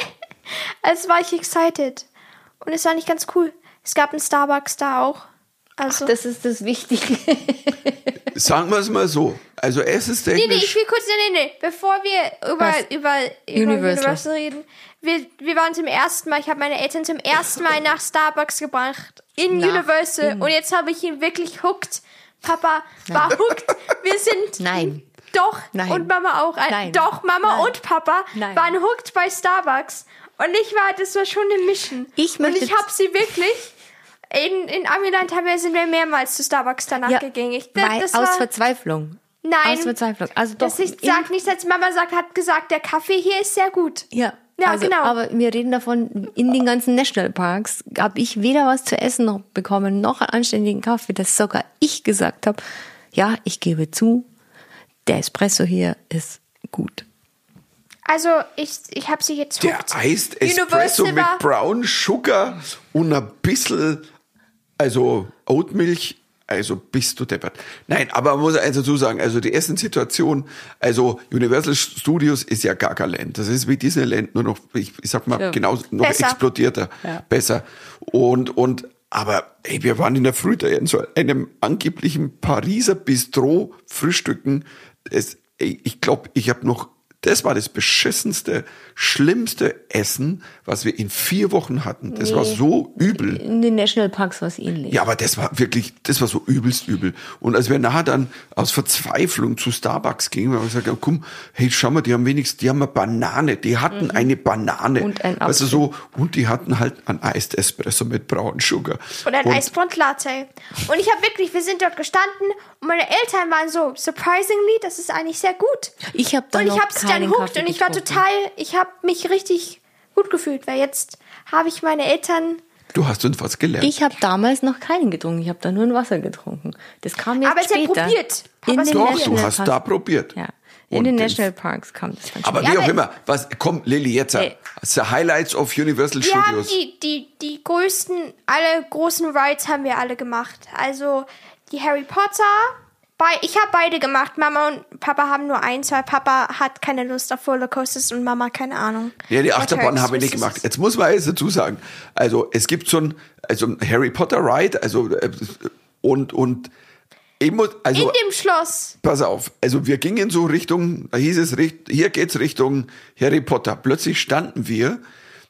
als war ich excited. Und es war nicht ganz cool. Es gab einen Starbucks da auch. Also, Das ist das Wichtige. Sagen wir es mal so. Also es ist nee, nee, ich technisch... will kurz, nee, nee, nee, bevor wir über, Was? über, über Universal. Universal. reden. Wir, wir waren zum ersten Mal, ich habe meine Eltern zum ersten Mal nach Starbucks gebracht. In Nach Universal. in- Und jetzt habe ich ihn wirklich hooked. Papa war hooked. Wir sind Nein. Doch, Nein. und Mama auch. Ein, Nein. Doch, Mama Nein. und Papa Nein. waren hooked bei Starbucks. Und ich war, das war schon eine Mission. Ich und ich habe sie wirklich. In, in Amiland haben wir, sind wir mehrmals zu Starbucks danach gegangen. Ich, das, weil, das aus war, Verzweiflung. Nein. Aus Verzweiflung. Also doch. das ich im- sag nichts, als Mama sagt, hat gesagt, der Kaffee hier ist sehr gut. Ja, Ja, also, genau. Aber wir reden davon, in den ganzen Nationalparks habe ich weder was zu essen noch bekommen, noch einen anständigen Kaffee, dass sogar ich gesagt habe, ja, ich gebe zu, der Espresso hier ist gut. Also, ich, ich habe sie jetzt Der hooked. Iced Espresso Universal mit Brown Sugar und ein bisschen, also Oatmilch, also bist du deppert. Nein, aber man muss eins dazu sagen, also die Essenssituation, also Universal Studios ist ja Gagaland. Das ist wie Disneyland, nur noch, ich, ich sag mal, Ja. genau, noch Besser. explodierter, Ja. besser. Und, und, aber ey, wir waren in der Früh da in so einem angeblichen Pariser Bistro frühstücken. Es, ey, ich glaube, ich habe noch das war das beschissenste, schlimmste Essen, was wir in vier Wochen hatten. Das war so übel. In den Nationalparks war es ähnlich. Ja, aber das war wirklich, das war so übelst übel. Und als wir nachher dann aus Verzweiflung zu Starbucks gingen, haben wir gesagt, ja, komm, hey, schau mal, die haben wenigstens, die haben eine Banane, die hatten eine Banane. Und ein Also Apfel. so, und die hatten halt ein Iced Espresso mit Brown Sugar. Und ein und, Eisbrand Latte. Und ich habe wirklich, wir sind dort gestanden und meine Eltern waren so, surprisingly, das ist eigentlich sehr gut. Ich habe da Und ich noch habe sie dann hooked und ich war total, ich habe mich richtig gut gefühlt, weil jetzt habe ich meine Eltern. du hast uns was gelernt. Ich habe damals noch keinen getrunken, ich habe da nur ein Wasser getrunken. Das kam jetzt Aber später. probiert. Papa In hat den Doch, probiert. du hast Nationalparks. da probiert. Ja, in Und den Nationalparks kam das dann Aber wie Ja, auch aber- immer, was, komm, Lilly, jetzt, Ey. the Highlights of Universal Wir haben Studios. die, die, die größten, alle großen Rides haben wir alle gemacht. Also die Harry Potter, Bei, ich habe beide gemacht. Mama und Papa haben nur eins, weil Papa hat keine Lust auf Rollercoasters und Mama keine Ahnung. Ja, die Achterbahn hurts habe ich nicht gemacht. Jetzt muss man jetzt dazu sagen, also es gibt so ein, also ein Harry Potter Ride, also äh, und und ich muss, also In dem Schloss. pass auf, also wir gingen so Richtung, da hieß es hier geht's Richtung Harry Potter. Plötzlich standen wir,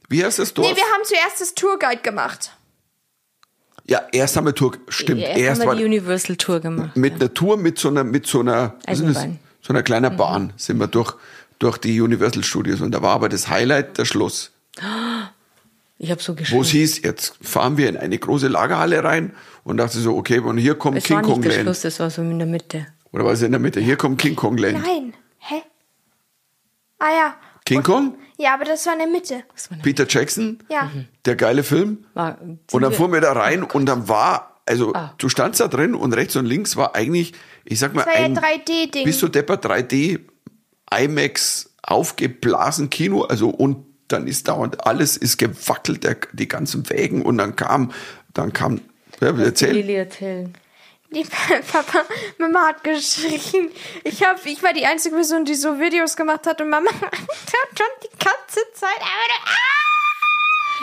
wie heißt das Dorf? Nee, wir haben zuerst das Tourguide gemacht. Ja, erst haben wir Tour, stimmt, Erst, erst haben war wir die Universal Tour gemacht. mit einer Tour mit so einer mit so einer? Eisenbahn. so einer kleinen Bahn sind wir durch durch die Universal Studios und da war aber das Highlight der Schluss. Ich habe so Wo geschrieben. es hieß, jetzt fahren wir in eine große Lagerhalle rein und dachte so, okay, und hier kommt Es King war Kong nicht der Land. Schluss, das war so in der Mitte. Oder was in der Mitte? Hier kommt King Kong Land. Nein. Hä? Ah ja. King Kong? Ja, aber das war in der Mitte. Peter Jackson? Ja. Der geile Film. war Und dann fuhren wir da rein Oh und dann war, also Ah. du standst da drin und rechts und links war eigentlich, ich sag mal, Das war ja ein 3D-Ding. bis zu Depper 3D IMAX aufgeblasen Kino, also und dann ist dauernd alles ist gewackelt, der, die ganzen Wägen und dann kam, dann kam, ja, erzähl. Erzählen. Die Papa, Mama hat geschrien. Ich, hab, ich war die einzige Person, die so Videos gemacht hat und Mama hat schon die ganze Zeit. Aber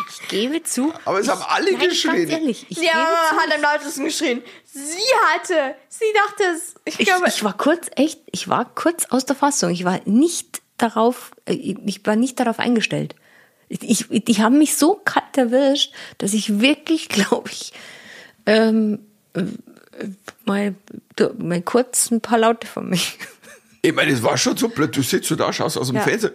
Ich gebe zu. Aber es ich, haben alle nein, geschrien. Ganz ehrlich, ich ja, zu. hat am lautesten geschrien. Sie hatte. Sie dachte es. Ich, Ich, glaube, ich war kurz echt, ich war kurz aus der Fassung. Ich war nicht darauf, äh, ich war nicht darauf eingestellt. Ich, ich, die haben mich so kalt erwischt, dass ich wirklich, glaube ich, ähm, äh, mal, du- mal kurz ein paar Laute von mich. Ich meine, es war schon so blöd. Du sitzt so da, schaust aus dem Ja. Fenster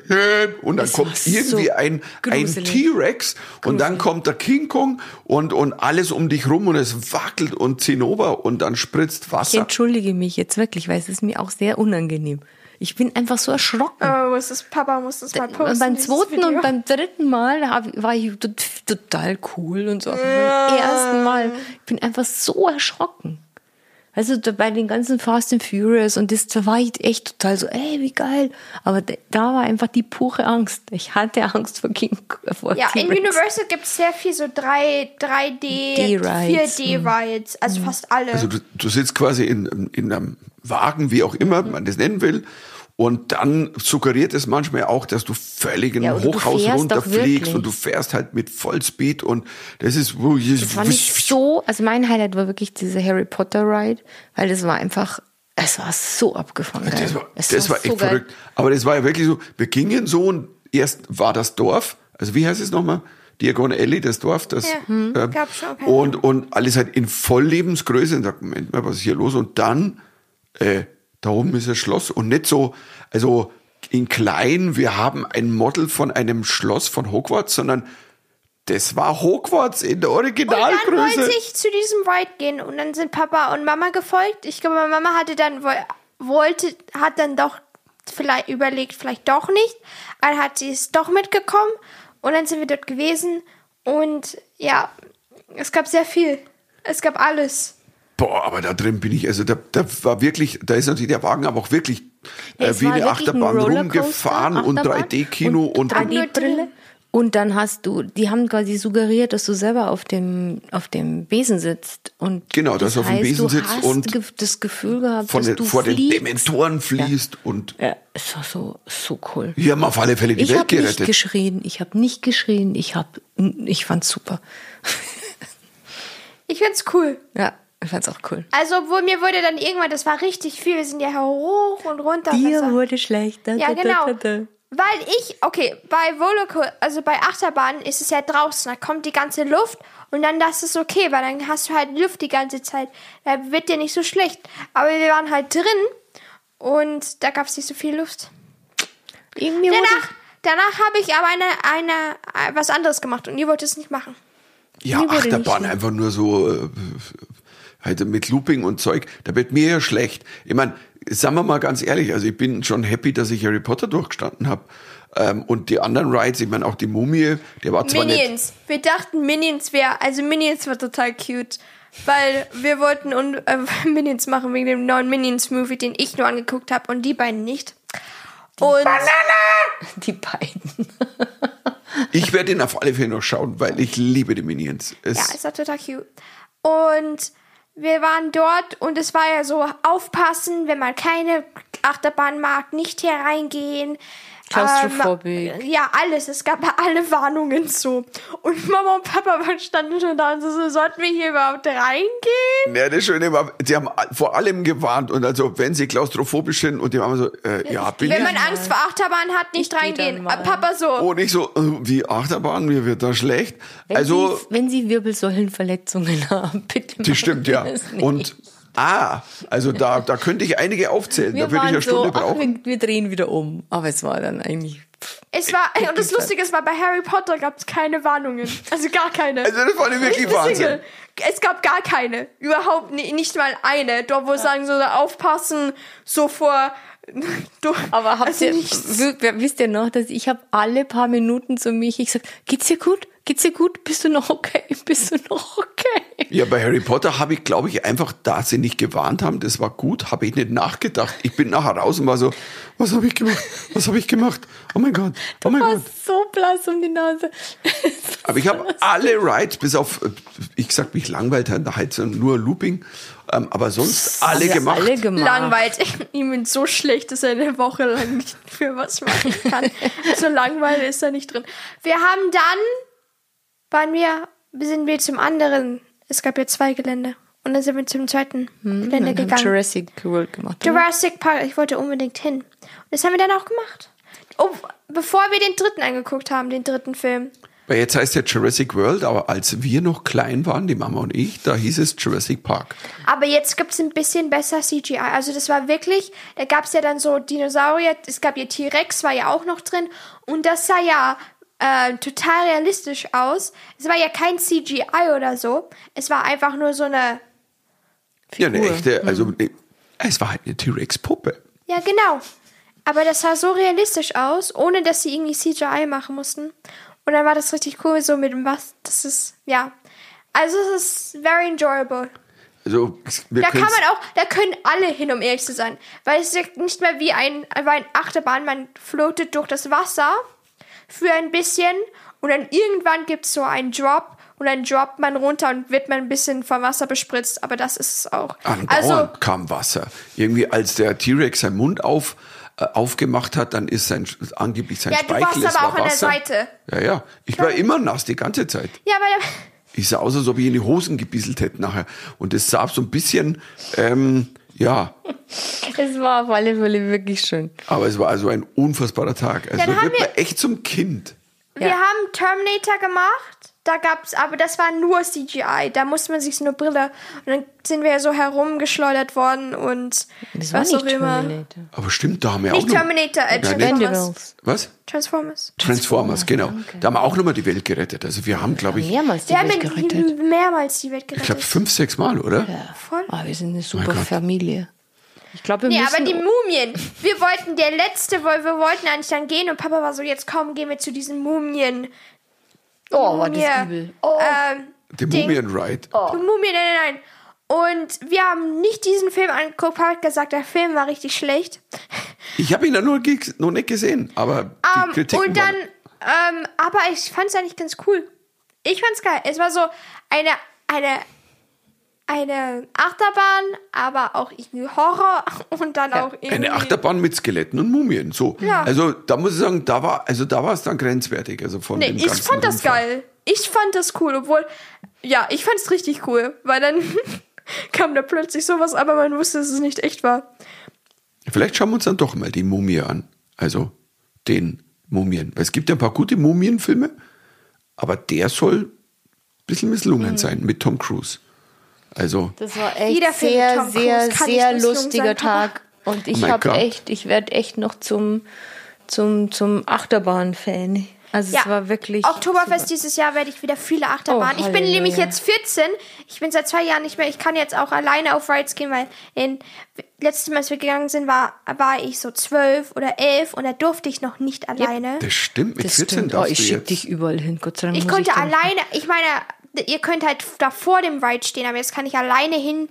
und dann Es kommt war so irgendwie ein, ein. T-Rex und dann kommt der King Kong und, und alles um dich rum und es wackelt und Zinnober und dann spritzt Ich Wasser. entschuldige mich jetzt wirklich, weil es ist mir auch sehr unangenehm. Ich bin einfach so erschrocken. oh, muss das, Papa muss das mal posten. Und beim zweiten und beim dritten Mal war ich tot- total cool und so. Aber beim ersten Mal ich bin einfach so erschrocken. Also da bei den ganzen Fast and Furious und das, da war ich echt total so, ey, wie geil. Aber da, war einfach die pure Angst. Ich hatte Angst vor King vor Ja, in. Universal gibt es sehr viel so 3, 3D, D-Rides, 4D-Rides. Also fast alle. Also du, du sitzt quasi in, in einem Wagen, wie auch immer man das nennen will. Und dann suggeriert es manchmal auch, dass du völlig in Ja, Hochhaus runterfliegst und du fährst halt mit Vollspeed und das ist, Das war nicht so, also mein Highlight war wirklich dieser Harry Potter Ride, weil das war einfach, es war so abgefahren. geil. Das war, Es das war so echt geil. verrückt. Aber das war ja wirklich so, wir gingen so und erst war das Dorf, also wie heißt es nochmal? Diagon Alley, das Dorf, das, Ja, hm, äh, schon, und, und alles halt in Volllebensgröße und sagt, Moment mal, was ist hier los? Und dann, äh, da oben ist das Schloss und nicht so, also in klein, wir haben ein Model von einem Schloss von Hogwarts, sondern das war Hogwarts in der Und dann Originalgröße. wollte ich zu diesem Ride gehen und dann sind Papa und Mama gefolgt. Ich glaube, meine Mama hatte dann woll- wollte, hat dann doch vielleicht überlegt, vielleicht doch nicht. Dann hat sie es doch mitgekommen und dann sind wir dort gewesen und ja, es gab sehr viel. Es gab alles. Boah, aber da drin bin ich, also da, da war wirklich, da ist natürlich der Wagen aber auch wirklich Ja, äh, wie eine ein Achterbahn Rollercoaster, rumgefahren und Achterbahn 3D-Kino und, und, 3D-Brille. Und dann hast du, die haben quasi suggeriert, dass du selber auf dem, auf dem Besen sitzt. Und Genau, dass du auf dem Besen sitzt hast und ge- das Gefühl gehabt, von dass den, du vor den fliegst. Dementoren fließt und Ja, es war so, so cool. wir haben auf alle Fälle die Ich Welt habe nicht gerettet. geschrien, ich habe nicht geschrien, ich habe, ich fand's super. Ich find's cool. Ja, ich fand's auch cool. Also, obwohl mir wurde dann irgendwann, das war richtig viel. Wir sind ja hoch und runter. und Dir war- wurde schlecht. Da, Ja, da, genau. Da. Weil ich, okay, bei Rollercoaster, also bei Achterbahnen ist es ja draußen, da kommt die ganze Luft und dann das ist okay, weil dann hast du halt Luft die ganze Zeit. Da wird dir nicht so schlecht. Aber wir waren halt drin und da gab es nicht so viel Luft. Irgendwie Danach, danach habe ich aber eine, eine, äh, was anderes gemacht und ihr wollt es nicht machen. Ja, Achterbahn einfach nur so äh, halt mit Looping und Zeug, da wird mir ja schlecht. Ich meine, sagen wir mal ganz ehrlich, also ich bin schon happy, dass ich Harry Potter durchgestanden habe. Ähm, und die anderen Rides, ich meine auch die Mumie, der war zwar nicht Minions. Wir dachten Minions wäre, also Minions war total cute. Weil wir wollten un, äh, Minions machen wegen dem neuen Minions-Movie, den ich nur angeguckt habe und die beiden nicht. Und die beiden. Ich werde ihn auf alle Fälle noch schauen, weil ich liebe die Minions. Es, Ja, ist auch total cute. Und wir waren dort und es war ja so, aufpassen, wenn man keine Achterbahn mag, nicht hier reingehen. Klaustrophobic. Ähm, ja, alles. Es gab alle Warnungen so. Und Mama und Papa standen schon da und so, so sollten wir hier überhaupt reingehen? Ja, das Schöne war, die haben vor allem gewarnt und also, wenn sie klaustrophobisch sind und die haben so, äh, ja, bin Wenn ich. man Angst vor Achterbahn hat, nicht Ich geh reingehen. mal. Äh, Papa so. Und ich so, äh, wie Achterbahn, mir wird da schlecht. Wenn, also, Sie, wenn Sie Wirbelsäulenverletzungen haben, bitte. die stimmt, ja. nicht. Und, ah, also da, da könnte ich einige aufzählen. wir da würde ich eine Stunde so, ach, brauchen. wir, wir drehen wieder um. Aber es war dann eigentlich. pff, Es war, und das Lustige ist, war bei Harry Potter gab es keine Warnungen. Also gar keine. Also das ich wirklich Nicht Wahnsinn. Single. Es gab gar keine. Überhaupt nicht mal eine. Dort, wo sagen so, aufpassen, so vor. Du, Aber habt also ihr, wisst ihr noch, dass ich habe alle paar Minuten zu mich ich sag, geht's dir gut? Geht's dir gut? Bist du noch okay? Bist du noch okay? Ja, bei Harry Potter habe ich, glaube ich, einfach, da sie nicht gewarnt haben, das war gut, habe ich nicht nachgedacht. Ich bin nachher raus und war so, was habe ich gemacht? Was habe ich gemacht? Oh mein Gott, oh mein War Gott. so blass um die Nase. Aber ich habe alle Rides, bis auf, ich sag, mich langweilt halt, halt so nur Looping, ähm, aber sonst alle gemacht. Alle gemacht. Langweilt. Ihm ist so schlecht, dass er eine Woche lang nicht für was machen kann. so langweilig ist er nicht drin. Wir haben dann, waren wir, sind wir zum anderen. Es gab ja zwei Gelände. Und dann sind wir zum zweiten Gelände Wir haben gegangen. Jurassic World gemacht. oder? Jurassic Park, ich wollte unbedingt hin. Und das haben wir dann auch gemacht. Oh, bevor wir den dritten angeguckt haben, den dritten Film. Weil jetzt heißt ja Jurassic World, aber als wir noch klein waren, die Mama und ich, da hieß es Jurassic Park. Aber jetzt gibt's ein bisschen besser CGI. Also das war wirklich, da gab's ja dann so Dinosaurier, es gab ja T-Rex, war ja auch noch drin. Und das sah ja äh, total realistisch aus. Es war ja kein CGI oder so. Es war einfach nur so eine, Ja, eine Figur. echte, also ne, es war halt eine T-Rex-Puppe. ja genau. Aber das sah so realistisch aus, ohne dass sie irgendwie CGI machen mussten. Und dann war das richtig cool, so mit dem was, das ist, ja. Also es ist very enjoyable. Also Da kann man auch, da können alle hin, um ehrlich zu sein. Weil es ist ja nicht mehr wie ein, wie ein Achterbahn, man floatet durch das Wasser für ein bisschen und dann irgendwann gibt es so einen Drop und dann droppt man runter und wird man ein bisschen vom Wasser bespritzt, aber das ist es auch. Andauernd Also, kam Wasser. Irgendwie als der T-Rex seinen Mund auf, äh, aufgemacht hat, dann ist sein angeblich sein Ja, du Speichel. warst es aber war auch an der. Seite. Ja, ja. Ich war immer nass die ganze Zeit. ja, aber Ich sah aus, als ob ich in die Hosen gebisselt hätte nachher. Und es sah so ein bisschen, ähm, ja, Es war auf alle Fälle wirklich schön. aber es war also ein unfassbarer Tag. Also Dann da haben wird man wir- echt zum Kind. wir Ja. haben Terminator gemacht. Da gab's, aber das war nur CGI. Da musste man sich so eine Brille. Und dann sind wir ja so herumgeschleudert worden und Das war was nicht auch immer. Terminator. Aber stimmt, da haben wir Nicht auch noch, Terminator, äh, Ja, nicht- Transformers. Vendables. Was? Transformers. Transformers, genau. Da haben wir auch nochmal die Welt gerettet. Also wir haben, glaube ich, Mehrmals die Wir haben Welt gerettet. mehrmals die Welt ich gerettet. glaube fünf, sechs Mal, oder? Voll. Ah, wir sind eine super. Familie. Ich glaube, wir Nee, müssen... aber die Mumien. Wir wollten, der letzte, weil wir wollten eigentlich dann gehen und Papa war so, jetzt komm, gehen wir zu diesen Mumien. Oh, war das übel. Oh. Ähm, The Ding. Mumian Ride. Mumien, nein, nein, nein. Und wir haben nicht diesen Film angeguckt. Hat gesagt, der Film war richtig schlecht. Ich habe ihn ja nur noch nicht gesehen, aber die Ähm, Kritiken und dann, waren, ähm, aber ich fand es eigentlich ganz cool. Ich fand's geil. Es war so eine, eine, eine Achterbahn, aber auch irgendwie Horror und dann auch irgendwie. eine Achterbahn mit Skeletten und Mumien. So. Ja. Also da muss ich sagen, da war, also da war es dann grenzwertig. Also von Nee, dem ich fand das Umfang. geil. Ich fand das cool, obwohl, ja, ich fand's richtig cool, weil dann kam da plötzlich sowas, aber man wusste, dass es nicht echt war. Vielleicht schauen wir uns dann doch mal die Mumie an. Also den Mumien. Weil es gibt ja ein paar gute Mumienfilme, aber der soll ein bisschen misslungen Mhm. sein mit Tom Cruise. Also, Das war echt sehr, sehr, sehr lustiger. Tag. Und ich Oh habe echt, ich werde echt noch zum, zum, zum Achterbahn-Fan. Also Ja, es war wirklich. Oktoberfest super. dieses Jahr werde ich wieder viele Achterbahnen. Oh, ich bin nämlich jetzt 14. Ich bin seit zwei Jahren nicht mehr. Ich kann jetzt auch alleine auf Rides gehen, weil in, letztes Mal, als wir gegangen sind, war, war ich so zwölf oder elf und da durfte ich noch nicht alleine. das stimmt, mit Das 14 stimmt. Oh, ich jetzt. dich überall hin, Gott sei Dank. Ich konnte dann- alleine, ich meine, ihr könnt halt da vor dem Ride stehen, aber jetzt kann ich alleine hin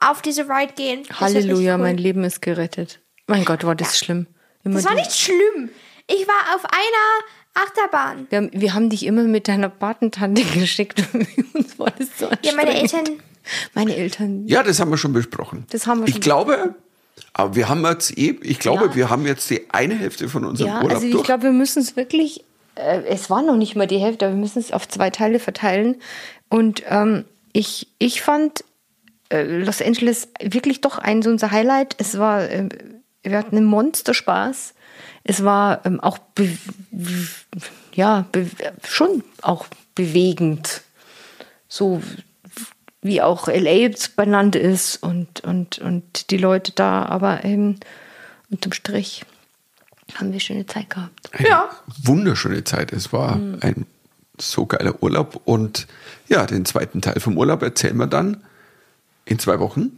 auf diese Ride gehen. Das Halleluja, cool. mein Leben ist gerettet. Mein Gott, war das schlimm. Immer Das war nicht schlimm. Ich war auf einer Achterbahn. wir, haben, wir haben dich immer mit deiner Patentante geschickt. und uns war das so Ja, meine. Eltern, Meine Eltern. Ja, das haben wir schon besprochen. Das haben wir Ich schon glaube, aber wir haben jetzt eh, ich glaube, Ja. wir haben jetzt die eine Hälfte von unserem Ja, Urlaub also ich durch. glaube, wir müssen es wirklich, äh, es war noch nicht mal die Hälfte, aber wir müssen es auf zwei Teile verteilen. Und ähm, ich, ich fand äh, Los Angeles wirklich doch ein so unser Highlight. Es war, äh, wir hatten einen Monsterspaß. Es war ähm, auch, ja, schon auch bewegend. So wie auch LA benannt ist und, und, und die Leute da, aber ähm, unterm Strich haben wir schöne Zeit gehabt. Eine Ja. wunderschöne Zeit. Es war Mhm. ein so geiler Urlaub. Und ja, den zweiten Teil vom Urlaub erzählen wir dann in zwei Wochen.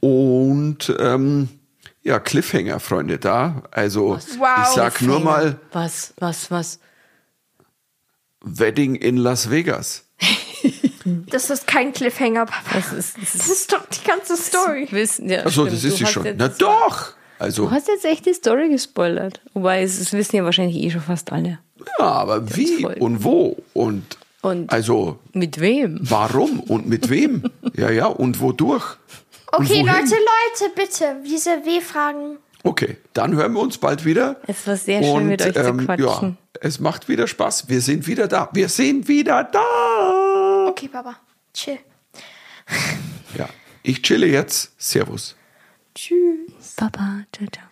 Und ähm, ja, Cliffhanger, Freunde, da. Also Wow. ich sag nur mal Was, was, was? Wedding in Las Vegas. Das ist kein Cliffhanger, Papa. Das ist, das Das ist doch die ganze Story. Wissen, ja, Achso, stimmt. das ist sie schon. Na doch! Also, Du hast jetzt echt die Story gespoilert. Wobei, es, es wissen ja wahrscheinlich eh schon fast alle. ja, aber wie und wo? Und, Und- also Mit wem? warum und mit wem? ja, ja, und wodurch? Und Okay, wohin? Leute, Leute, bitte, diese W-Fragen. Okay, dann hören wir uns bald wieder. Es war sehr schön, mit euch zu quatschen. Ja, es macht wieder Spaß. Wir sind wieder da. Wir sind wieder da. Okay, Papa, chill. Ja, ich chille jetzt. Servus. 爸爸这张。